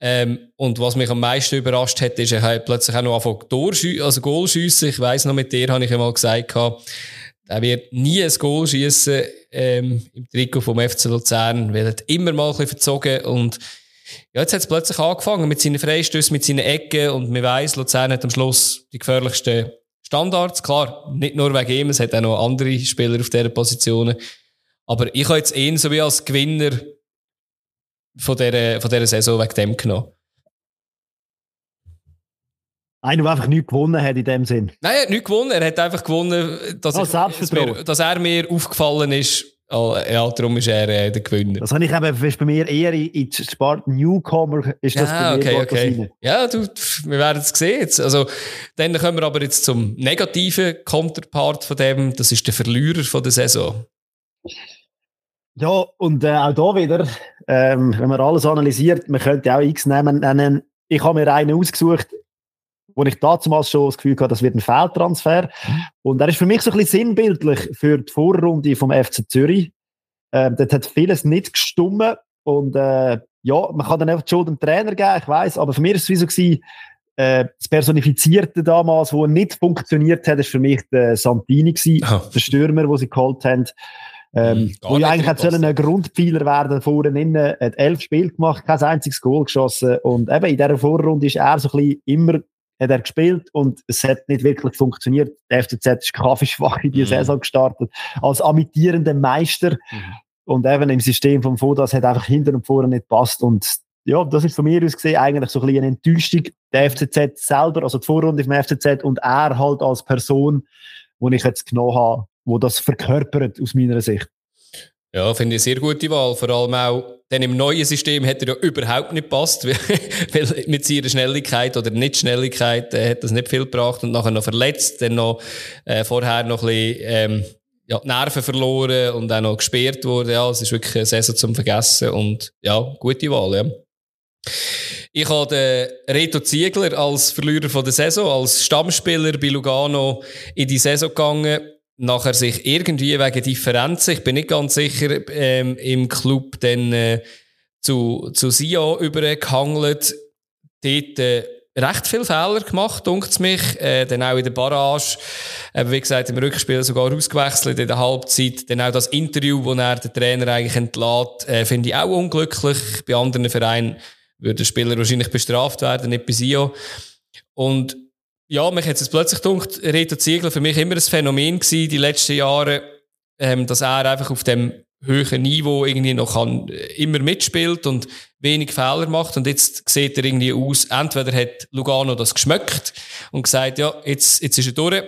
Ähm, und was mich am meisten überrascht hat, ist, er hat plötzlich auch noch angefangen, also Goal schiessen. Ich weiss noch, mit dir habe ich einmal gesagt, er wird nie ein Goal schiessen ähm, im Trikot vom FC Luzern, er hat immer mal ein bisschen verzogen und ja, jetzt hat es plötzlich angefangen mit seinen Freistößen, mit seinen Ecken und man weiss, Luzern hat am Schluss die gefährlichsten Standards, klar, nicht nur wegen ihm, es hat auch noch andere Spieler auf dieser Positionen. Aber ich habe jetzt ihn so wie als Gewinner von dieser, von dieser Saison wegen dem genommen.
Einer, der einfach nichts gewonnen hat in dem Sinn.
Nein, er hat nichts gewonnen. Er hat einfach gewonnen, dass,
oh,
ich, mir, dass er mir aufgefallen ist. Oh, ja, darum ist er äh, der Gewinner.
Das habe ich eben, ist bei mir eher in, in Sport Newcomer, ist das
ja,
bei
mir okay, okay. Ja, du, wir werden es sehen. Jetzt. Also, dann kommen wir aber jetzt zum negativen Counterpart von dem. Das ist der Verlierer von der Saison.
Ja, und äh, auch da wieder, ähm, wenn man alles analysiert, man könnte auch X nehmen. Ich habe mir einen ausgesucht, wo ich damals schon das Gefühl hatte, das wird ein Fehltransfer. Und er ist für mich so ein bisschen sinnbildlich für die Vorrunde vom FC Zürich. Ähm, dort hat vieles nicht gestummen und äh, ja, man kann dann einfach die Schuld dem Trainer geben, ich weiß, aber für mich ist es wie so gewesen, äh, das Personifizierte damals, wo nicht funktioniert hat, ist für mich der Santini gewesen, oh. der Stürmer, den sie geholt haben. Ähm, hm, wo ja eigentlich hat ein Grundpfeiler werden vorne innen, hat elf Spiele gemacht, kein einziges Goal geschossen und eben in dieser Vorrunde ist er so ein bisschen immer hat er gespielt und es hat nicht wirklich funktioniert. Der FCZ ist kaffeeschwach in die mhm. Saison gestartet, als amtierender Meister. Mhm. Und eben im System vom Fodas hat einfach hinten und vorne nicht passt. Und ja, das ist von mir aus gesehen eigentlich so ein bisschen eine Enttäuschung. Der FCZ selber, also die Vorrunde vom FCZ und er halt als Person, wo ich jetzt genommen habe, wo das verkörpert aus meiner Sicht.
Ja, finde ich eine sehr gute Wahl. Vor allem auch, denn im neuen System hätte er ja überhaupt nicht passt, <laughs> weil mit seiner Schnelligkeit oder Nicht-Schnelligkeit äh, hat das nicht viel gebracht und nachher noch verletzt, dann noch äh, vorher noch ein bisschen ähm, ja, Nerven verloren und auch noch gesperrt wurde. Ja, es ist wirklich eine Saison zum Vergessen und ja, gute Wahl, ja. Ich habe den Reto Ziegler als Verlierer von der Saison, als Stammspieler bei Lugano in die Saison gegangen nachher sich irgendwie wegen Differenzen, ich bin nicht ganz sicher, ähm, im Club dann äh, zu, zu Sion übergehangelt, dort äh, recht viele Fehler gemacht, dunkt mich. Äh, dann auch in der Barrage, äh, wie gesagt, im Rückspiel sogar ausgewechselt in der Halbzeit. Dann auch das Interview, wo er den Trainer eigentlich entlässt, äh, finde ich auch unglücklich. Bei anderen Vereinen würde der Spieler wahrscheinlich bestraft werden, nicht bei Sion. Und ja, mich hat es plötzlich gedacht, Reto Ziegler für mich immer ein Phänomen gewesen, die letzten Jahre, ähm, dass er einfach auf dem höheren Niveau irgendwie noch kann, äh, immer mitspielt und wenig Fehler macht. Und jetzt sieht er irgendwie aus, entweder hat Lugano das geschmeckt und gesagt, ja, jetzt, jetzt ist er durch.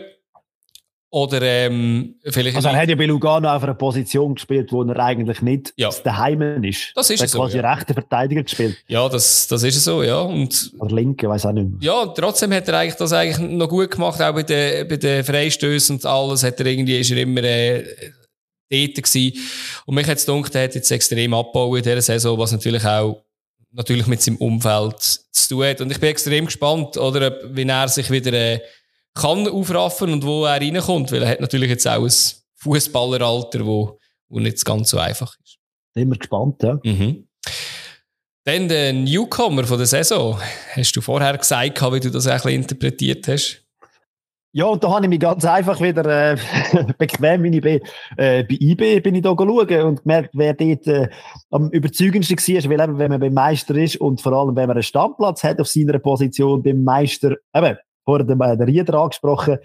Oder ähm, vielleicht.
Also er hat ja bei Lugano auf einer Position gespielt, wo er eigentlich nicht
ja.
daheim ist.
Das ist er so.
quasi
ja.
rechte Verteidiger gespielt.
Ja, das, das ist so, ja. Und,
Oder linke, weiß auch nicht mehr.
Ja, trotzdem hat er eigentlich das eigentlich noch gut gemacht, auch bei den, bei den Freistößen und alles, hat er irgendwie, ist er immer, äh, dort gewesen. Und mich hat es gedacht, er hat jetzt extrem abgebaut in dieser Saison, was natürlich auch natürlich mit seinem Umfeld zu tun hat. Und ich bin extrem gespannt, oder, wie er sich wieder, äh, kann aufraffen und wo er reinkommt, weil er hat natürlich jetzt auch ein Fußballeralter, wo, wo nicht ganz so einfach ist.
Sind wir gespannt, ja.
Mhm. Dann der Newcomer von der Saison. Hast du vorher gesagt, wie du das ein bisschen interpretiert hast?
Ja, und da habe ich mich ganz einfach wieder äh, <laughs> bequem, wie ich bin, äh, bei IB bin ich da schauen und gemerkt, wer dort äh, am überzeugendsten war, weil eben, wenn man beim Meister ist und vor allem, wenn man einen Standplatz hat auf seiner Position beim Meister, eben, vorher den, den Rieder angesprochen,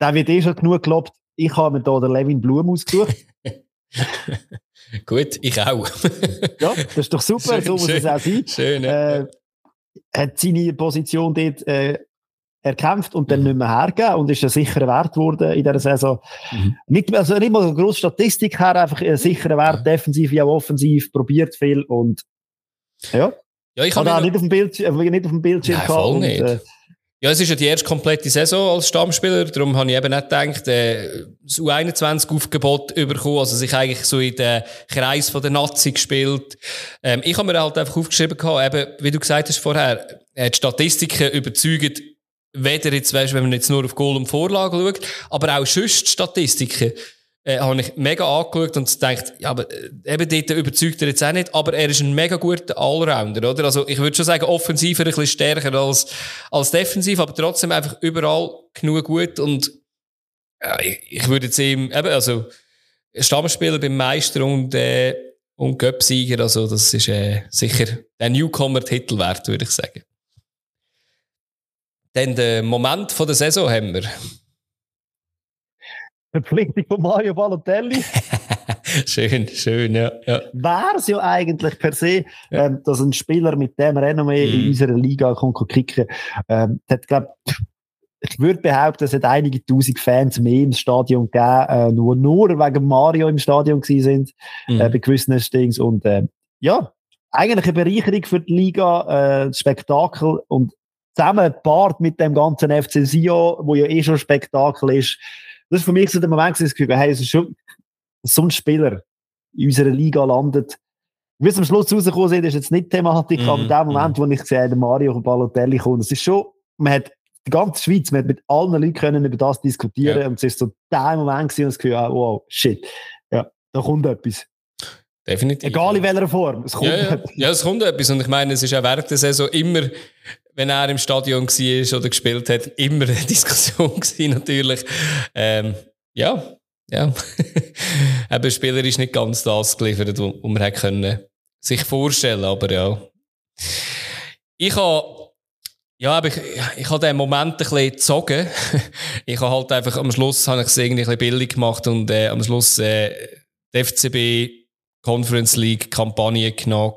der wird eh schon genug gelobt. Ich habe mir da den Levin Blum ausgesucht. <laughs>
Gut, ich auch. <laughs>
ja, das ist doch super, schön, so muss schön, es auch sein.
Schön, ja.
äh, hat seine Position dort äh, erkämpft und dann mhm. nicht mehr hergegeben und ist ein sicherer Wert geworden in dieser Saison. Mhm. Nicht, also nicht mal eine grosse Statistik her, einfach ein sicherer Wert, mhm. defensiv wie auch offensiv, probiert viel und ja.
Ja, ich habe
auch nicht auf dem Bildschirm, äh, nicht auf dem Bildschirm
Nein, voll und, nicht. Äh, ja, es ist ja die erste komplette Saison als Stammspieler, darum habe ich eben nicht gedacht, äh, das U21-Aufgebot überkommen, also sich eigentlich so in den Kreis der Nazi gespielt. Ähm, ich habe mir halt einfach aufgeschrieben eben, wie du gesagt hast vorher, äh, die Statistiken überzeugen weder jetzt, weißt, wenn man jetzt nur auf Goal und Vorlage schaut, aber auch sonst Statistiken äh, habe ich mega angeschaut und gedacht, ja, aber äh, eben dort überzeugt er jetzt auch nicht, aber er ist ein mega guter Allrounder, oder? Also ich würde schon sagen, offensiver ein bisschen stärker als, als defensiv, aber trotzdem einfach überall genug gut und ja, ich, ich würde jetzt ihm, eben, also Stammspieler beim Meister und, äh, und Göpsieger, also das ist äh, sicher der Newcomer-Titel wert, würde ich sagen. Dann den Moment von der Saison haben wir.
Verpflichtung von Mario Balotelli. <laughs>
schön, schön, ja. ja.
Wäre es ja eigentlich per se, ja. ähm, dass ein Spieler mit dem Renommee mm. in mhm. unserer Liga kommt kicken. Ähm, hat, glaub, ich würde behaupten, es hat einige tausend Fans mehr im Stadion gegeben, äh, nur, nur wegen Mario im Stadion gewesen sind, mm. äh, bei gewissen Stings. Und äh, ja, eigentlich eine Bereicherung für die Liga, äh, Spektakel und zusammen gepaart mit dem ganzen FC Sion, wo ja eh schon Spektakel ist. Das ist für mich so der Moment, dass ich das hey, es ist schon so ein Spieler in unserer Liga landet. Wie es am Schluss rausgekommen ist, ist jetzt nicht Thematik, mm, aber in dem Moment, mm. wo ich sehe, der Mario Balotelli kommt, es ist schon, man hat die ganze Schweiz, man hat mit allen Leuten können über das diskutieren ja. und es ist so der Moment gewesen, und das Gefühl, wow, shit, ja, da kommt etwas.
Definitiv.
Egal in welcher Form.
Es kommt ja, ja. ja, es kommt etwas. Und ich meine, es ist auch während der Saison immer, wenn er im Stadion war oder gespielt hat, immer eine <laughs> Diskussion <laughs> gewesen, natürlich. Ähm, ja, ja. <laughs> Eben, Spieler ist nicht ganz das geliefert, was man hätte können sich vorstellen aber ja. Ich habe ja, ich, ich habe den Moment ein bisschen gezogen. ich habe halt einfach am Schluss habe ich es irgendwie ein bisschen billig gemacht und äh, am Schluss äh, die FCB Conference League Kampagne genommen.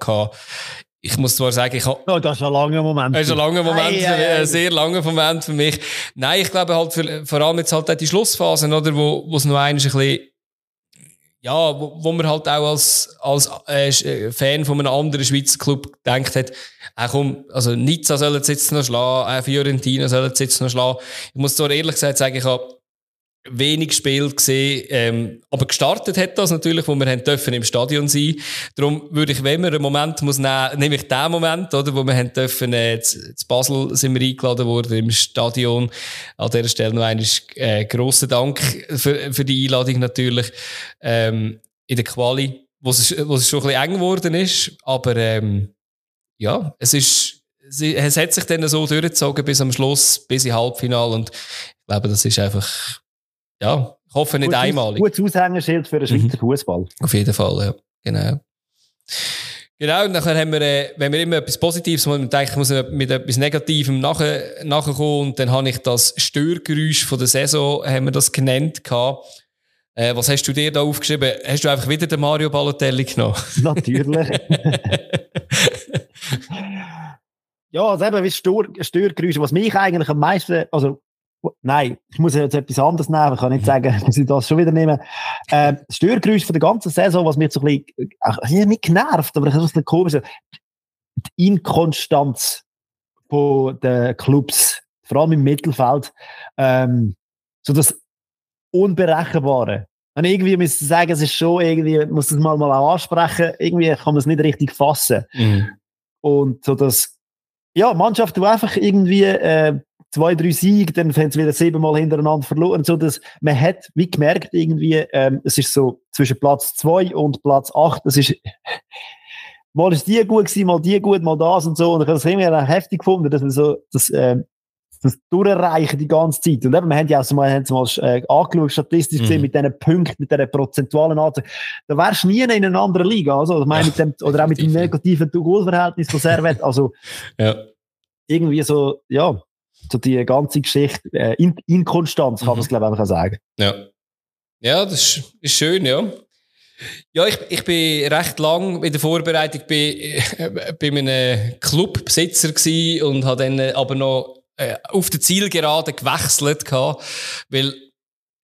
Ich muss zwar sagen, ich habe.
Oh, das ist ein langer Moment.
Das ist ein langer Moment, ei, ei, ei. ein sehr langer Moment für mich. Nein, ich glaube halt, für, vor allem jetzt halt die Schlussphasen, oder, wo, wo es noch ein bisschen, ja, wo, wo man halt auch als, als äh, Fan von einem anderen Schweizer Club gedacht hat, äh, komm, also Nizza soll jetzt noch schlagen, äh, Fiorentina soll jetzt noch schlagen. Ich muss zwar ehrlich gesagt sagen, ich habe wenig Spiel gesehen, ähm, aber gestartet hat das natürlich, wo wir haben dürfen im Stadion sein. Darum würde ich, wenn wir einen Moment muss nehmen, nämlich den Moment, oder, wo wir haben dürfen, äh, zu, Basel sind wir eingeladen worden im Stadion. An dieser Stelle noch einmal äh, grossen Dank für, für die Einladung natürlich ähm, in der Quali, wo es, wo es schon ein bisschen eng geworden ist, aber ähm, ja, es ist es hat sich dann so durchgezogen bis am Schluss, bis im Halbfinale und ich glaube, das ist einfach ja, ich hoffe nicht
Gut,
einmalig.
Gutes Aushängeschild für den Schweizer mhm. Fußball.
Auf jeden Fall, ja. Genau. Genau, und dann haben wir, äh, wenn wir immer etwas Positives machen, man denkt, ich muss mit etwas Negativem nachher, nachkommen, und dann habe ich das Störgeräusch von der Saison, haben wir das genannt, gehabt. Äh, was hast du dir da aufgeschrieben? Hast du einfach wieder den Mario Balotelli genommen? <laughs>
Natürlich. <laughs> ja, also eben wie Stör Störgeräusche, was mich eigentlich am meisten, also Nein, ich muss jetzt etwas anderes nehmen. Ich kann nicht sagen, <laughs> dass ich das schon wieder nehme. Äh, das Störgeräusch von der ganzen Saison, was mir so ein bisschen, äh, nicht genervt, aber das ist ein komisch. Die Inkonstanz von den Clubs, vor allem im Mittelfeld, ähm, so das Unberechenbare. Und irgendwie muss ich sagen, es ist schon irgendwie, muss das mal, mal auch ansprechen, irgendwie kann man es nicht richtig fassen. Mhm. Und so das, ja, Mannschaft, die einfach irgendwie, äh, zwei, drei Siege, dann haben sie wieder siebenmal hintereinander verloren. So, dass man hat, wie gemerkt, irgendwie, ähm, es ist so zwischen Platz zwei und Platz acht, das ist, <laughs> mal ist die gut gewesen, mal die gut, mal das und so. Und ich habe das immer heftig gefunden, dass man so, das, ähm, das durchreichen die ganze Zeit. Und eben, wir haben ja auch mal, haben mal äh, angeschaut, statistisch gesehen, mhm. mit diesen Punkten, mit dieser prozentualen Anzahl. Da wärst du nie in einer anderen Liga, also, ich meine, mit dem, oder auch mit dem negativen To-Goal-Verhältnis von Servet, also, ja. irgendwie so, ja, so die ganze Geschichte, äh, In Inkonstanz kann man es, mhm. glaube ich, einfach sagen.
Ja. Ja, das ist, ist schön, ja. Ja, ich, ich bin recht lang in der Vorbereitung bei, äh, bei einem Clubbesitzer und habe dann äh, aber noch äh, auf der Zielgerade gewechselt gehabt, weil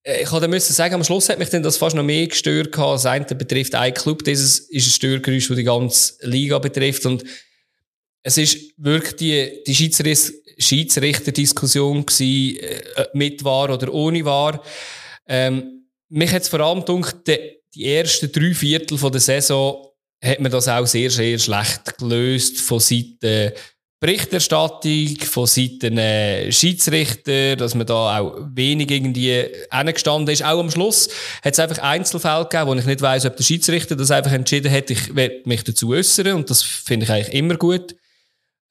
äh, ich habe müssen sagen, am Schluss hat mich dann das fast noch mehr gestört gehabt. Das eine betrifft einen Club, dieses ist ein Störgeräusch, das die ganze Liga betrifft und es ist wirklich die, die Schiedsrichter Schiedsrichterdiskussion gewesen, äh, mit war oder ohne war. Ähm, mich hat es vor allem gedacht, die, die ersten drei Viertel von der Saison hat man das auch sehr, sehr schlecht gelöst von Seiten Berichterstattung, von Seiten äh, Schiedsrichter, dass man da auch wenig irgendwie hingestanden ist. Auch am Schluss hat es einfach Einzelfälle gegeben, wo ich nicht weiß, ob der Schiedsrichter das einfach entschieden hat, ich werde mich dazu äußern und das finde ich eigentlich immer gut.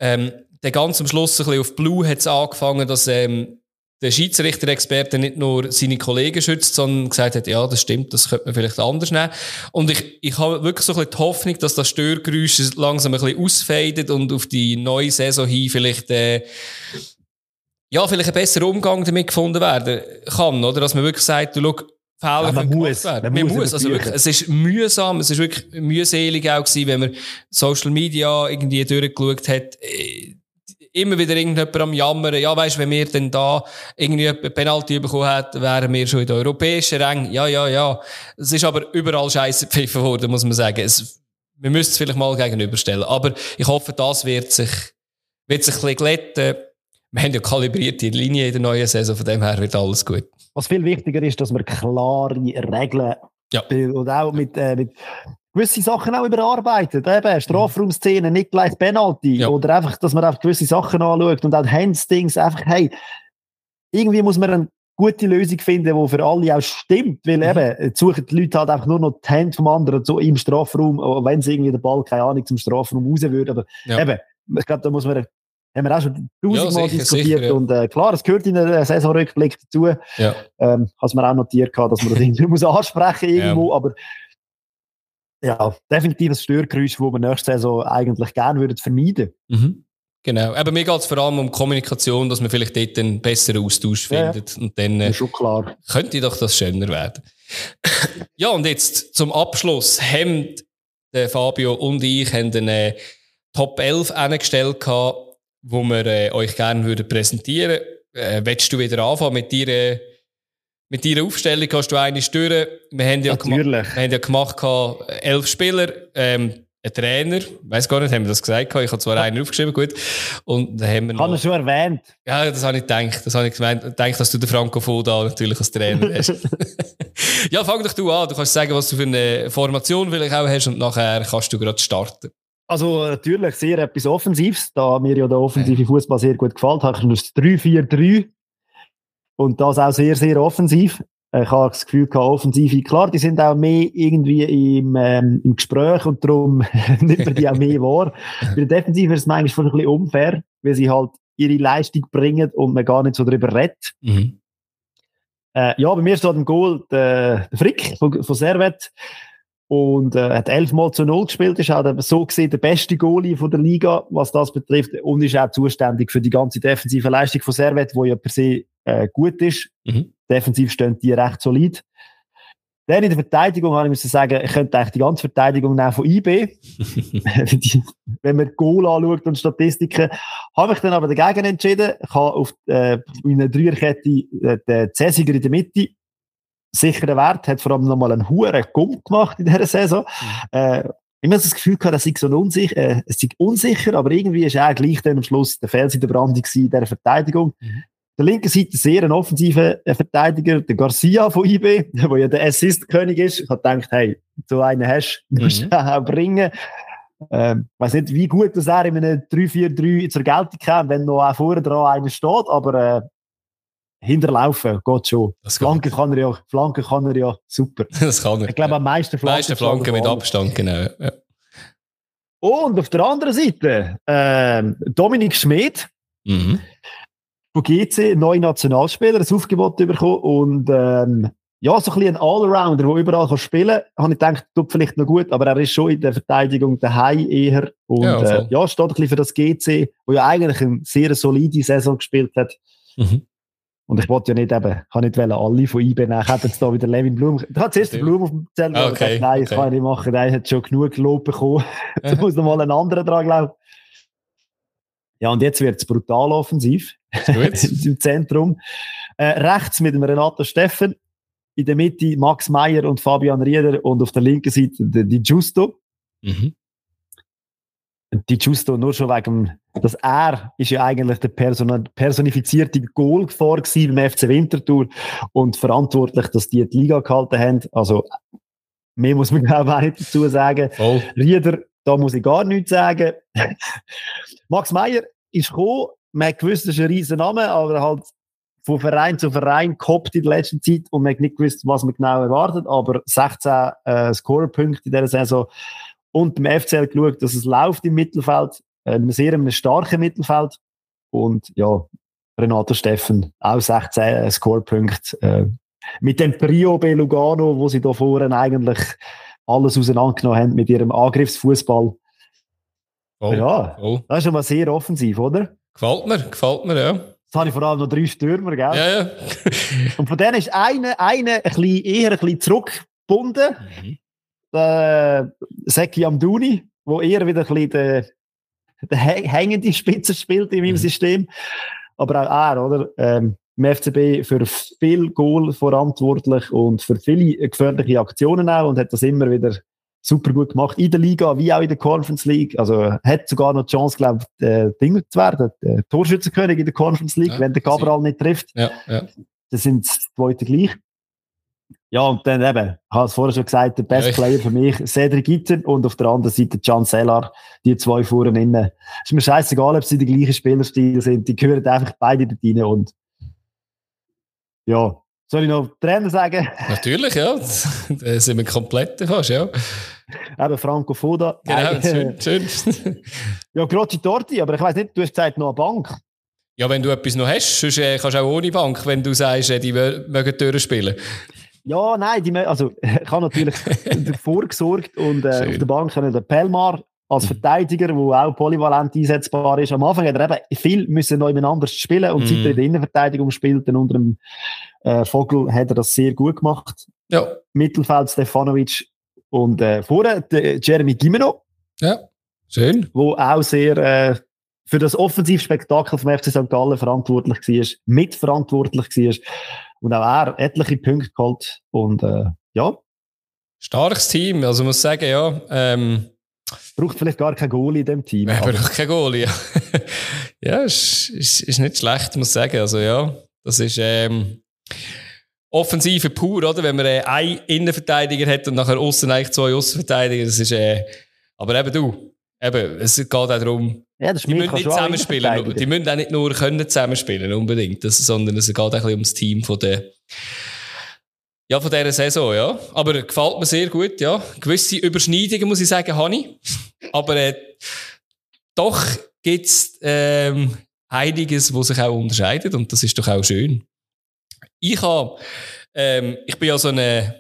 Ähm, dann ganz am Schluss ein bisschen auf Blue hat es angefangen, dass ähm, der Schiedsrichter-Experte nicht nur seine Kollegen schützt, sondern gesagt hat, ja, das stimmt, das könnte man vielleicht anders nehmen. Und ich, ich habe wirklich so ein bisschen die Hoffnung, dass das Störgeräusch langsam ein bisschen ausfadet und auf die neue Saison hin vielleicht, äh, ja, vielleicht ein besserer Umgang damit gefunden werden kann, oder? Dass man wirklich sagt, du, schau, Fehler ja, man muss, werden. Man, man muss, also wirklich, es ist mühsam, es ist wirklich mühselig auch gewesen, wenn man Social Media irgendwie durchgeschaut hat. Äh, immer wieder irgendjemand am Jammern. Ja, weißt, wenn wir denn da irgendwie eine Penalty bekommen hätten, wären wir schon in der europäischen Rang. Ja, ja, ja. Es ist aber überall scheiße gepfiffen worden, muss man sagen. Es, wir müssen es vielleicht mal gegenüberstellen. Aber ich hoffe, das wird sich, wird sich ein bisschen glätten. Wir haben ja kalibriert die Linie in der neuen Saison, von dem her wird alles gut.
Was viel wichtiger ist, dass wir klare Regeln ja. und auch mit, äh, mit gewisse Sachen auch überarbeitet. Eben, Strafraumszenen, nicht gleich Penalty. Ja. Oder einfach, dass man einfach gewisse Sachen anschaut und auch Handstings einfach, hey, irgendwie muss man eine gute Lösung finden, die für alle auch stimmt. Weil mhm. eben, suchen die Leute halt einfach nur noch die Hände vom anderen so im Strafraum, wenn sie irgendwie den Ball, keine Ahnung, zum Strafraum raus würde. Aber ja. eben, ich glaube, da muss man haben wir auch schon tausendmal ja, diskutiert. Sicher, ja. Und äh, klar, es gehört in einem Saisonrückblick dazu. Ja. Ähm, hast man auch notiert, dass man das <laughs> irgendwie muss ansprechen irgendwo. Ja. Aber ja, definitiv ein Störgeräusch, das wir nächste Saison eigentlich gerne würden vermeiden
mhm. Genau. Aber mir geht es vor allem um Kommunikation, dass man vielleicht dort einen besseren Austausch findet. Und dann äh,
schon klar.
könnte doch das schöner werden. <laughs> ja, und jetzt zum Abschluss haben der Fabio und ich haben eine Top 11 eingestellt, wo wir äh, euch gerne würden präsentieren würden. Äh, willst du wieder anfangen mit deiner mit deiner Aufstellung hast du eine stören. Wir haben ja,
Natürlich.
wir haben ja gemacht, elf Spieler, ähm, ein Trainer, ich weiß gar nicht, haben wir das gesagt? Ich habe zwar einen aufgeschrieben, gut. Und dann haben wir
noch, Haben wir schon erwähnt?
Ja, das habe ich gedacht. Das habe ich gemeint. Denke, dass du den Franco Foda natürlich als Trainer hast. <laughs> ja, fang doch du an. Du kannst sagen, was du für eine Formation vielleicht auch hast und nachher kannst du gerade starten.
Also natürlich sehr etwas Offensives, da mir ja der offensive Fußball sehr gut gefällt, habe ich das 3-4-3 und das auch sehr, sehr offensiv. Ich habe das Gefühl gehabt, Offensive, klar, die sind auch mehr irgendwie im, ähm, im Gespräch und darum <laughs> nimmt man die auch mehr <laughs> wahr. Bei der Defensive ist es manchmal ein bisschen unfair, weil sie halt ihre Leistung bringen und man gar nicht so darüber redet. Mhm. Äh, ja, bei mir steht im Goal der, der Frick von, von Servet und äh, hat elfmal zu null gespielt, ist auch so gesehen der beste Goalie von der Liga, was das betrifft und ist auch zuständig für die ganze defensive Leistung von Servet, wo ja per se äh, gut ist. Mhm. Defensiv stehen die recht solid. Dann in der Verteidigung habe ich müssen sagen, ich könnte eigentlich die ganze Verteidigung nehmen von IB. <laughs> Wenn man Goal anschaut und Statistiken, habe ich dann aber dagegen entschieden. Ich habe auf äh, einer Dreierkette äh, den Cäsiger in der Mitte sicherer Wert, hat vor allem nochmal einen hohen Gump gemacht in dieser Saison. Mhm. Äh, ich habe das Gefühl gehabt, es sei so unsicher, äh, es sei unsicher, aber irgendwie ist er gleich dann am Schluss der Fels in der Brandung in dieser Verteidigung. Mhm. Der linken Seite sehr ein offensiver äh, Verteidiger, der Garcia von IB, der <laughs> ja der Assist-König ist. Ich habe gedacht, hey, so einen hast, du, musst du mhm. auch bringen. Ähm, ich weiß nicht, wie gut das er in einem 3-4-3 zur Geltung kommt, wenn noch auch vorne dran einer steht, aber äh, hinterlaufen geht schon. Das Flanken kann er ja, Flanken kann er ja super. <laughs>
Das kann er.
Ich glaube, am meisten
Flanken. Meiste Flanken mit Abstand, genau. Ja.
Und auf der anderen Seite, äh, Dominik Schmid. Mhm von GC, neue Nationalspieler, ein Aufgebot bekommen und ähm, ja, so ein bisschen ein Allrounder, der überall kann spielen kann. Habe ich gedacht, tut vielleicht noch gut, aber er ist schon in der Verteidigung daheim eher. Und ja, äh, ja steht ein bisschen für das GC, wo ja eigentlich eine sehr solide Saison gespielt hat. Mhm. Und ich wollte ja nicht eben, ich kann nicht alle von IB nehmen. Ich hätte jetzt da wieder Levin Blum. Ich hatte zuerst den Blum auf dem Zettel, okay, gesagt, nein, das kann ich nicht machen. Der hat schon genug Lob bekommen. <laughs> da muss noch mal ein anderer dran glauben. Ja, und jetzt wird es brutal offensiv. <laughs> Im Zentrum. Äh, rechts mit dem Renato Steffen. In der Mitte Max Meyer und Fabian Rieder und auf der linken Seite die Giusto. Mhm. Die Giusto nur schon wegen, dass er ist ja eigentlich der Person personifizierte Goalgefahr beim FC Winterthur und verantwortlich, dass die die Liga gehalten haben. Also mehr muss man <laughs> glaube ich auch nicht dazu sagen. Oh. Rieder, da muss ich gar nichts sagen. <laughs> Max Meyer ist gekommen, man hat gewusst, das ist ein riesen Name, aber halt von Verein zu Verein gehoppt in der letzten Zeit und man hat nicht gewusst, was man genau erwartet, aber 16 äh, Scorerpunkte in dieser Saison und beim FCL geschaut, dass es läuft im Mittelfeld, einem sehr einem starken Mittelfeld und ja, Renato Steffen auch 16 äh, Scorepunkte äh, mit dem Trio bei Lugano, wo sie da vorne eigentlich alles auseinandergenommen haben mit ihrem Angriffsfußball. Oh, ja, oh. das ist schon mal sehr offensiv, oder?
Gefällt mir, gefällt mir, ja.
Jetzt habe ich vor allem noch drei Stürmer, gell?
Ja, ja. <laughs>
Und von denen ist einer, einer ein bisschen, eher ein bisschen zurückgebunden. Mhm. Äh, Seki Amduni, wo eher wieder ein bisschen der, der hängende Spitze spielt in meinem mhm. System. Aber auch er, oder? Ähm, im FCB für viel Goal verantwortlich und für viele gefährliche Aktionen auch und hat das immer wieder super gut gemacht in der Liga wie auch in der Conference League. Also hat sogar noch die Chance, glaube ich, äh, Ding zu werden, der Torschützenkönig in der Conference League, ja, wenn der Cabral nicht trifft.
Ja, ja.
Das sind die beiden gleich. Ja, und dann eben, ich habe es vorher schon gesagt, der Best Player für mich, Cedric Gitten und auf der anderen Seite Can Sellar, die zwei vorne innen. Ist mir scheißegal, ob sie die gleichen Spielerstil sind, die gehören einfach beide dort rein und ja, soll ich noch Trainer sagen?
Natürlich, ja. Da sind wir komplett fast, ja.
Eben Franco Foda.
Genau, schön, schön.
ja, Grocci Torti, aber ich weiß nicht, du hast gesagt, noch eine Bank.
Ja, wenn du etwas noch hast, sonst äh, kannst du auch ohne Bank, wenn du sagst, äh, die mögen durchspielen.
Ja, nein, die, also <laughs> ich habe natürlich davor gesorgt und äh, auf der Bank haben den Pelmar als mhm. Verteidiger, der auch polyvalent einsetzbar ist. Am Anfang hat er eben viel müssen neu miteinander spielen und mm. seit er in der Innenverteidigung spielt, dann unter dem äh, Vogel, hat er das sehr gut gemacht.
Ja.
Mittelfeld Stefanovic und äh, der Jeremy Gimeno.
Ja, schön.
Wo auch sehr äh, für das Offensivspektakel vom FC St. Gallen verantwortlich war, mitverantwortlich war. Und auch er etliche Punkte geholt. Und äh, ja.
Starkes Team, also muss sagen, ja. Ähm
Braucht vielleicht gar kein Goalie in dem Team.
Ja, braucht kein Goalie, ja. <laughs> ja, ist, ist, ist nicht schlecht, muss ich sagen. Also ja, das ist ähm, Offensive pur, oder? Wenn man äh, einen Innenverteidiger hat und nachher außen eigentlich zwei Außenverteidiger, das ist äh, aber eben du, eben, es geht auch darum,
ja,
die müssen nicht zusammenspielen. Die müssen auch nicht nur können zusammenspielen, unbedingt, das, sondern es geht auch ein bisschen ums Team von der ja, von dieser Saison, ja. Aber gefällt mir sehr gut, ja. Gewisse Überschneidungen, muss ich sagen, habe ich. Aber äh, doch gibt es ähm, einiges, was sich auch unterscheidet und das ist doch auch schön. Ich habe, ähm, ich bin ja so ein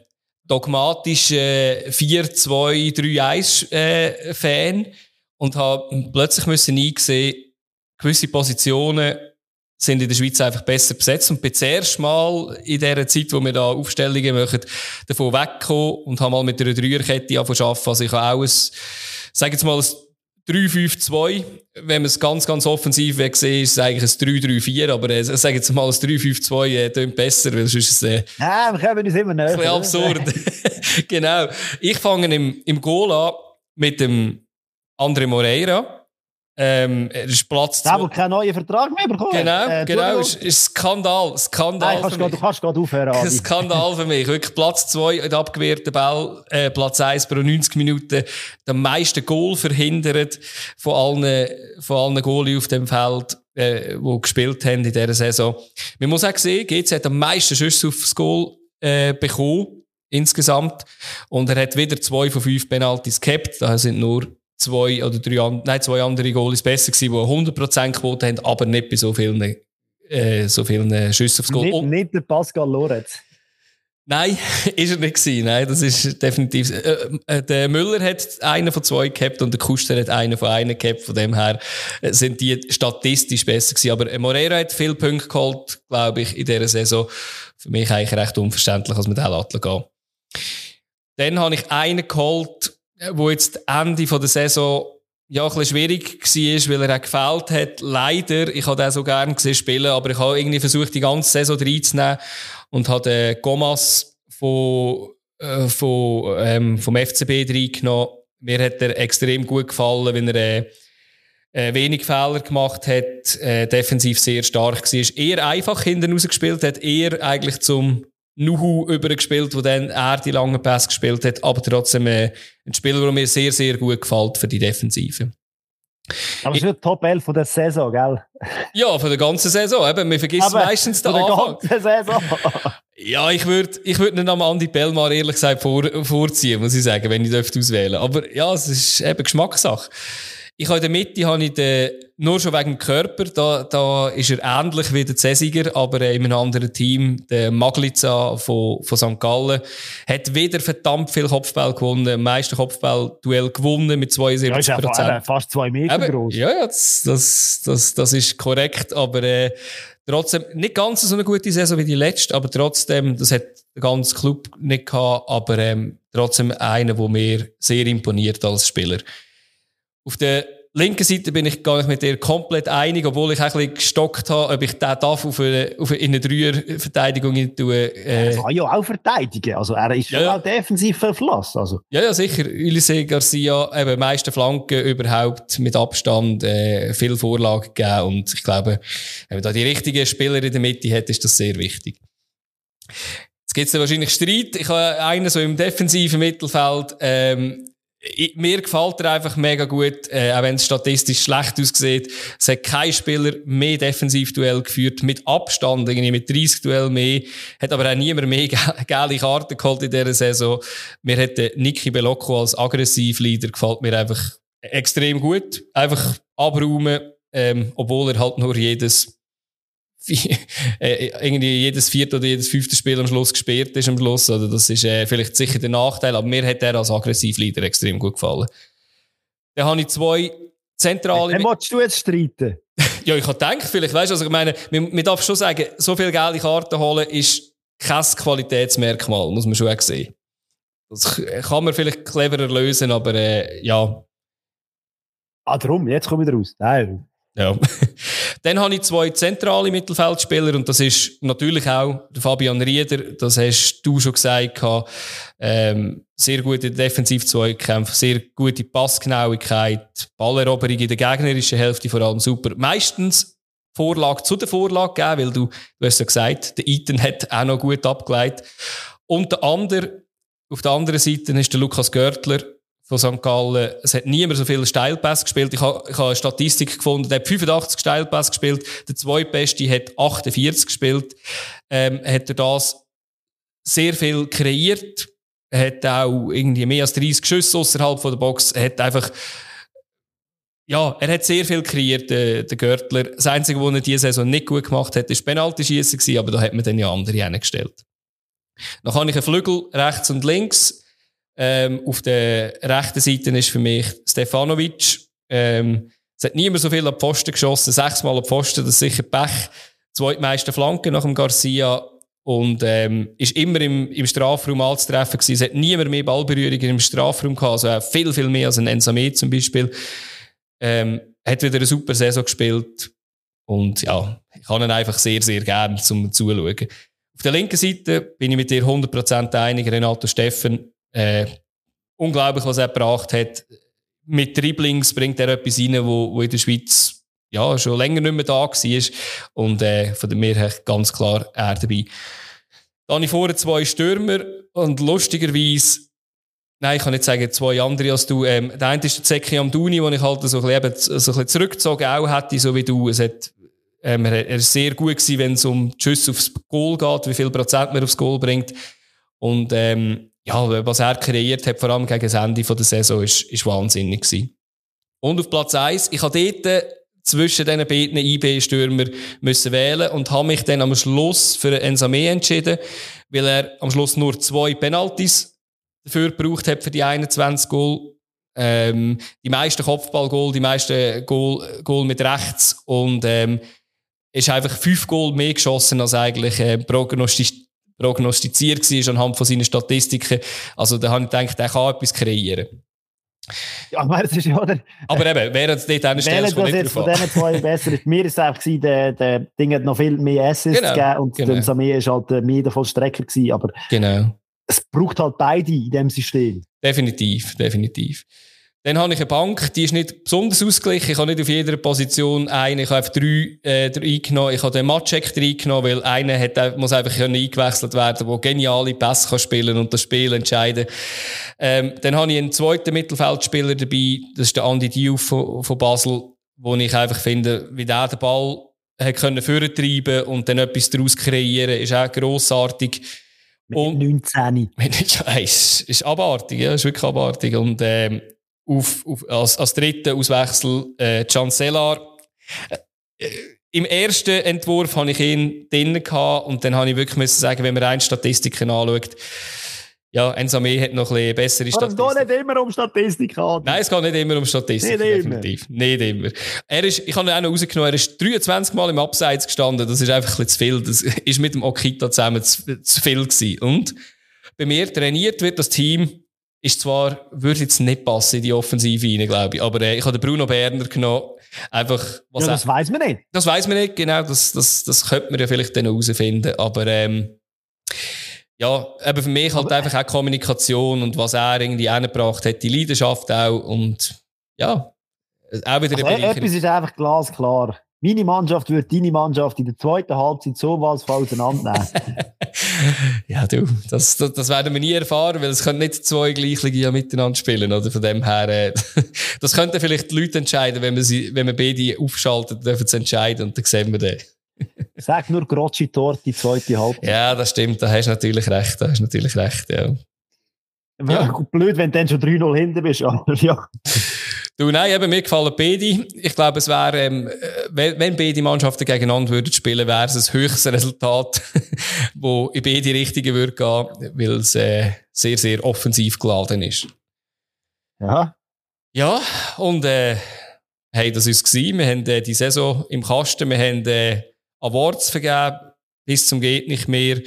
dogmatischer 4-2-3-1-Fan äh, und habe plötzlich müssen eingesehen, gewisse Positionen sind in der Schweiz einfach besser besetzt und bin zuerst mal in dieser Zeit, wo wir da Aufstellungen machen, davon weggekommen und habe mal mit einer Dreierkette angefangen Also ich habe auch ein, sag jetzt mal, ein 3-5-2. Wenn man es ganz, ganz offensiv sehen, ist es eigentlich ein 3-3-4, aber äh, sage jetzt mal, ein 3-5-2 äh, klingt besser, weil sonst ist es äh,
ja, wir können uns immer näher.
Ein absurd. <laughs> <laughs> genau. Ich fange im, im Goal an mit dem André Moreira. Ähm, er ist Platz
Der, der keinen neuen Vertrag mehr bekommen
Genau, äh, genau. Ist, ist Skandal. Skandal
Nein, kannst du kannst gerade aufhören.
Skandal für mich. Wirklich Platz 2 in abgewehrten Ball, äh, Platz 1 pro 90 Minuten. Der meiste Goal verhindert von allen, von allen Goalie auf dem Feld, äh, die gespielt haben in dieser Saison. Man muss auch sehen, GC hat am meisten Schüsse aufs Goal äh, bekommen. Insgesamt. Und er hat wieder zwei von fünf Penalties gehabt. Da sind nur zwei oder drei, nein, zwei andere Goalies besser gewesen, die 100% Quote haben, aber nicht bei so vielen, äh, so vielen Schüssen aufs Goal.
Nicht, nicht der Pascal Lorenz.
Nein, <laughs> ist er nicht gewesen. Nein, das ist definitiv. Äh, äh, der Müller hat einen von zwei gehabt und der Kuster hat einen von einem gehabt. Von dem her äh, sind die statistisch besser gewesen. Aber Moreira hat viele Punkte geholt, glaube ich, in dieser Saison. Für mich eigentlich recht unverständlich, als mit den Latte gehen. Dann habe ich einen geholt, wo jetzt Ende der Saison ja, ein bisschen schwierig war, weil er auch gefällt hat. Leider, ich habe den so gerne gesehen spielen, aber ich habe irgendwie versucht, die ganze Saison reinzunehmen und habe den Gomas von, äh, von, ähm, vom FCB reingenommen. Mir hat er extrem gut gefallen, wenn er äh, äh, wenig Fehler gemacht hat, äh, defensiv sehr stark war. Eher einfach hinten rausgespielt hat, eher eigentlich zum Nuhu übergespielt, wo dann er die langen Pässe gespielt hat, aber trotzdem äh, ein Spieler, der mir sehr, sehr gut gefällt für die Defensive.
Aber es ist Top 11 von der Saison, gell?
Ja, von der ganzen Saison. Eben, man vergisst aber meistens den Anfang.
der ganzen Saison. <laughs>
ja, ich würde ich würd nicht am Andi Bellmar ehrlich gesagt vor, vorziehen, muss ich sagen, wenn ich dürfte auswählen. Aber ja, es ist eben Geschmackssache. Ich habe in der Mitte habe ich den, nur schon wegen dem Körper, da, da ist er ähnlich wie der Cäsiger, aber in einem anderen Team, der Magliza von, von St. Gallen, hat wieder verdammt viel Kopfball gewonnen, meiste Kopfball-Duell gewonnen mit 72 ja, ist
ja fast zwei Meter
Eben,
groß.
Ja, ja das, das, das, das ist korrekt, aber äh, trotzdem, nicht ganz so eine gute Saison wie die letzte, aber trotzdem, das hat der ganze Club nicht gehabt, aber ähm, trotzdem einer, der mir sehr imponiert als Spieler. Auf der linken Seite bin ich gar nicht mit dir komplett einig, obwohl ich ein bisschen gestockt habe, ob ich den darf auf eine, auf eine, in eine Dreier-Verteidigung tue.
Äh. Er kann ja auch verteidigen. Also er ist ja, ja. auch defensiv verflossen. Also.
Ja, ja, sicher. Ulisse Garcia, eben, meiste Flanken überhaupt mit Abstand, äh, viel Vorlagen gegeben. Und ich glaube, wenn man da die richtigen Spieler in der Mitte hat, ist das sehr wichtig. Jetzt gibt es wahrscheinlich Streit. Ich habe einen so im defensiven Mittelfeld, ähm, mir gefällt er einfach mega gut, äh, auch wenn es statistisch schlecht aussieht. Es hat kein Spieler mehr Defensivduell geführt, mit Abstand, irgendwie mit 30 Duell mehr. Hat aber auch niemand mehr <laughs> geile Karten geholt in dieser Saison. Mir hat Niki Belocco als Aggressivleader gefällt mir einfach extrem Einfach abräumen, ähm, obwohl er halt nur jedes äh, irgendwie jedes vierte oder jedes fünfte Spiel am Schluss gesperrt ist am Schluss. Oder das ist äh, vielleicht sicher der Nachteil, aber mir hat er als Aggressivleader extrem gut gefallen. Dann habe ich zwei zentrale...
Dann willst du jetzt streiten? <laughs>
ja, ich habe gedacht, vielleicht, weißt du, also ich meine, man, man darf schon sagen, so viele geile Karten holen ist kein Qualitätsmerkmal, muss man schon sehen. Das kann man vielleicht cleverer lösen, aber äh, ja.
Ah, darum, jetzt komme ich raus. Nein.
Ja. <laughs> Dann habe ich zwei zentrale Mittelfeldspieler und das ist natürlich auch Fabian Rieder, das hast du schon gesagt, ähm, sehr gute Defensiv-Zweikämpfe, sehr gute Passgenauigkeit, Balleroberung in der gegnerischen Hälfte vor allem super. Meistens Vorlage zu der Vorlage gegeben, weil du, du hast ja gesagt, der Eaton hat auch noch gut abgeleitet. Und der andere, auf der anderen Seite ist der Lukas Görtler, von St. Gallen. Es hat niemand so viele Steilpässe gespielt. Ich habe, ich habe eine Statistik gefunden, der hat 85 Steilpässe gespielt. Der zweitbeste hat 48 gespielt. Ähm, hat er das sehr viel kreiert. Er hat auch irgendwie mehr als 30 Schüsse außerhalb der Box. Er hat einfach, ja, er hat sehr viel kreiert, der, der Görtler. Das Einzige, was er diese Saison nicht gut gemacht hat, ist Penalty-Schießen aber da hat man dann ja andere hingestellt. Dann habe ich einen Flügel rechts und links. Ähm, auf der rechten Seite ist für mich Stefanovic. Ähm, es hat niemand so viel an Pfosten geschossen, sechsmal an Pfosten, das ist sicher Pech. Zweitmeiste Flanke nach dem Garcia und ähm, ist immer im, im Strafraum anzutreffen gewesen. Es hat niemand mehr Ballberührungen im Strafraum gehabt, also viel, viel mehr als ein Ensame zum Beispiel. Ähm, hat wieder eine super Saison gespielt und ja, ich kann ihn einfach sehr, sehr gern zum Zuschauen. Auf der linken Seite bin ich mit dir 100% einig, Renato Steffen äh, unglaublich, was er gebracht hat. Mit Dribblings bringt er etwas rein, wo, wo in der Schweiz ja, schon länger nicht mehr da war. Und äh, von mir her ganz klar er dabei. Dann habe ich vorher zwei Stürmer und lustigerweise, nein, ich kann nicht sagen zwei andere als du. Ähm, der eine ist der Zeki Amduni, den ich halt so ein bisschen, so ein bisschen zurückgezogen auch hätte, so wie du. Es hat, ähm, er, ist sehr gut gewesen, wenn es um Schüsse aufs Goal geht, wie viel Prozent man aufs Goal bringt. Und ähm, ja, was er kreiert hat, vor allem gegen das Ende der Saison, ist, ist wahnsinnig gewesen. Und auf Platz 1, ich habe dort zwischen diesen beiden IB-Stürmer müssen wählen und habe mich dann am Schluss für Ensame entschieden, weil er am Schluss nur zwei Penalties dafür gebraucht hat für die 21 Goal. Ähm, die meisten Kopfballgoal, die meisten Goal, Goal mit rechts und ähm, ist einfach fünf Goal mehr geschossen als eigentlich äh, prognostiziert prognostiziert war anhand von seinen Statistiken. Also da habe ich gedacht, er kann etwas kreieren.
Ja, aber das ist ja der,
Aber eben, während es dort eine Stelle
ist, jetzt von diesen zwei besser ist. Mir ist es einfach gewesen, der, der Ding hat noch viel mehr Assists genau, gegeben und genau. der Samir ist halt mehr davon Strecker gewesen, aber
genau.
es braucht halt beide in diesem System.
Definitiv, definitiv. Dann habe ich eine Bank, die ist nicht besonders ausgeglichen. Ich habe nicht auf jeder Position einen. Ich habe einfach drei, äh, drei eingenommen. Ich habe den Matschek eingenommen, weil einer hat, muss einfach eingewechselt werden, der geniale Pässe kann spielen und das Spiel entscheiden. Ähm, dann habe ich einen zweiten Mittelfeldspieler dabei. Das ist der Andy Diouf von, von Basel, wo ich einfach finde, wie der den Ball hat können vortreiben und dann etwas daraus kreieren, ist auch grossartig.
Mit und, 19. <laughs>
ja, ist, ist abartig, ja, ist wirklich abartig. Und, ähm, auf, auf, als, als dritten Auswechsel äh, Chancellar. Äh, Im ersten Entwurf hatte ich ihn drinnen gehabt und dann habe ich wirklich müssen sagen, wenn man rein Statistiken anschaut, ja, Ensame hat noch ein bisschen bessere
Statistik. Aber es geht nicht immer um Statistik, Adi.
Nein, es geht nicht immer um Statistik, nicht definitiv. Immer. Nicht immer. Er ist, ich habe ihn auch noch rausgenommen, er ist 23 Mal im Abseits gestanden, das ist einfach ein bisschen zu viel. Das ist mit dem Okita zusammen zu, zu viel gewesen. Und bei mir trainiert wird das Team, ist zwar, würde jetzt nicht passen in die Offensive rein, glaube ich, aber äh, ich habe den Bruno Berner genommen, einfach,
was Ja, das weiß man nicht.
Das weiß man nicht, genau, das, das, das könnte man ja vielleicht dann herausfinden, aber, ähm, ja, eben für mich halt aber, einfach auch Kommunikation und was er irgendwie angebracht hat, die Leidenschaft auch und ja, auch wieder
also Etwas ist einfach glasklar. Meine Mannschaft würde deine Mannschaft in der zweiten Halbzeit so was auseinandernehmen. <laughs> <laughs>
ja, du, das, das, das, werden wir nie erfahren, weil es können nicht zwei Gleichlinge miteinander spielen, oder? Von dem her, äh, <laughs> das könnten vielleicht die Leute entscheiden, wenn man sie, wenn man beide aufschaltet, dürfen sie entscheiden und dann sehen wir den. <laughs>
Sag nur Grocci Tor, die zweite Halbzeit.
Ja, das stimmt, da hast du natürlich recht, da hast du natürlich recht, ja.
ja. Blöd, wenn du dann schon 3-0 hinten bist, aber ja.
Du, nein, eben, mir gefallen beide. Ich glaube, es wäre, ähm, wenn, wenn beide Mannschaften gegeneinander würden spielen, wäre es ein höchstes Resultat, <laughs> wo in beide Richtungen würde gehen, weil es äh, sehr, sehr offensiv geladen ist.
Ja.
Ja, und äh, hey, das war es. Wir haben äh, die Saison im Kasten, wir haben äh, Awards vergeben, bis zum geht nicht mehr.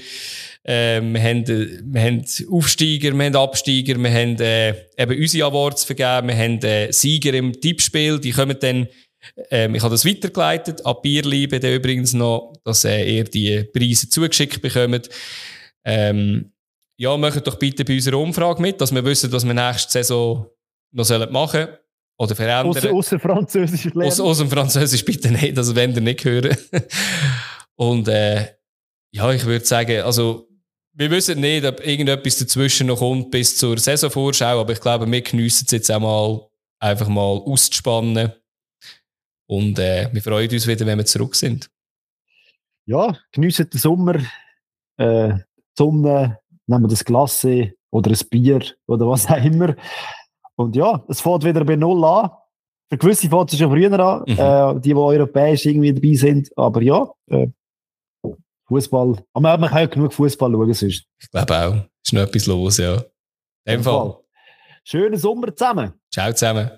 Äh, wir, haben, äh, wir haben Aufsteiger, wir haben Absteiger, wir haben äh, eben unsere Awards vergeben, wir haben äh, Sieger im Tippspiel, die kommen dann, äh, ich habe das weitergeleitet, an Bierliebe der übrigens noch, dass äh, ihr die Preise zugeschickt bekommt. Ähm, ja, macht doch bitte bei unserer Umfrage mit, dass wir wissen, was wir nächste Saison noch machen sollen. Oder verändern.
Außer Französisch lernen.
Außer, außer Französisch bitte nicht, also wenn ihr nicht hören. <laughs> Und äh, ja, ich würde sagen, also wir wissen nicht, ob irgendetwas dazwischen noch kommt bis zur Saisonvorschau, aber ich glaube, wir geniessen es jetzt auch mal, einfach mal auszuspannen. Und äh, wir freuen uns wieder, wenn wir zurück sind.
Ja, geniessen den Sommer, äh, die Sonne, nehmen das Glas oder ein Bier oder was auch immer. Und ja, es fängt wieder bei Null an. Für gewisse fängt es schon früher an, mhm. äh, die, die europäisch irgendwie dabei sind. Aber ja, äh, Fußball. Aber man kann ja genug Fußball schauen sonst.
Ich glaube auch. Ist noch etwas los, ja. In dem Fall. Fall.
Schönen Sommer zusammen.
Ciao zusammen.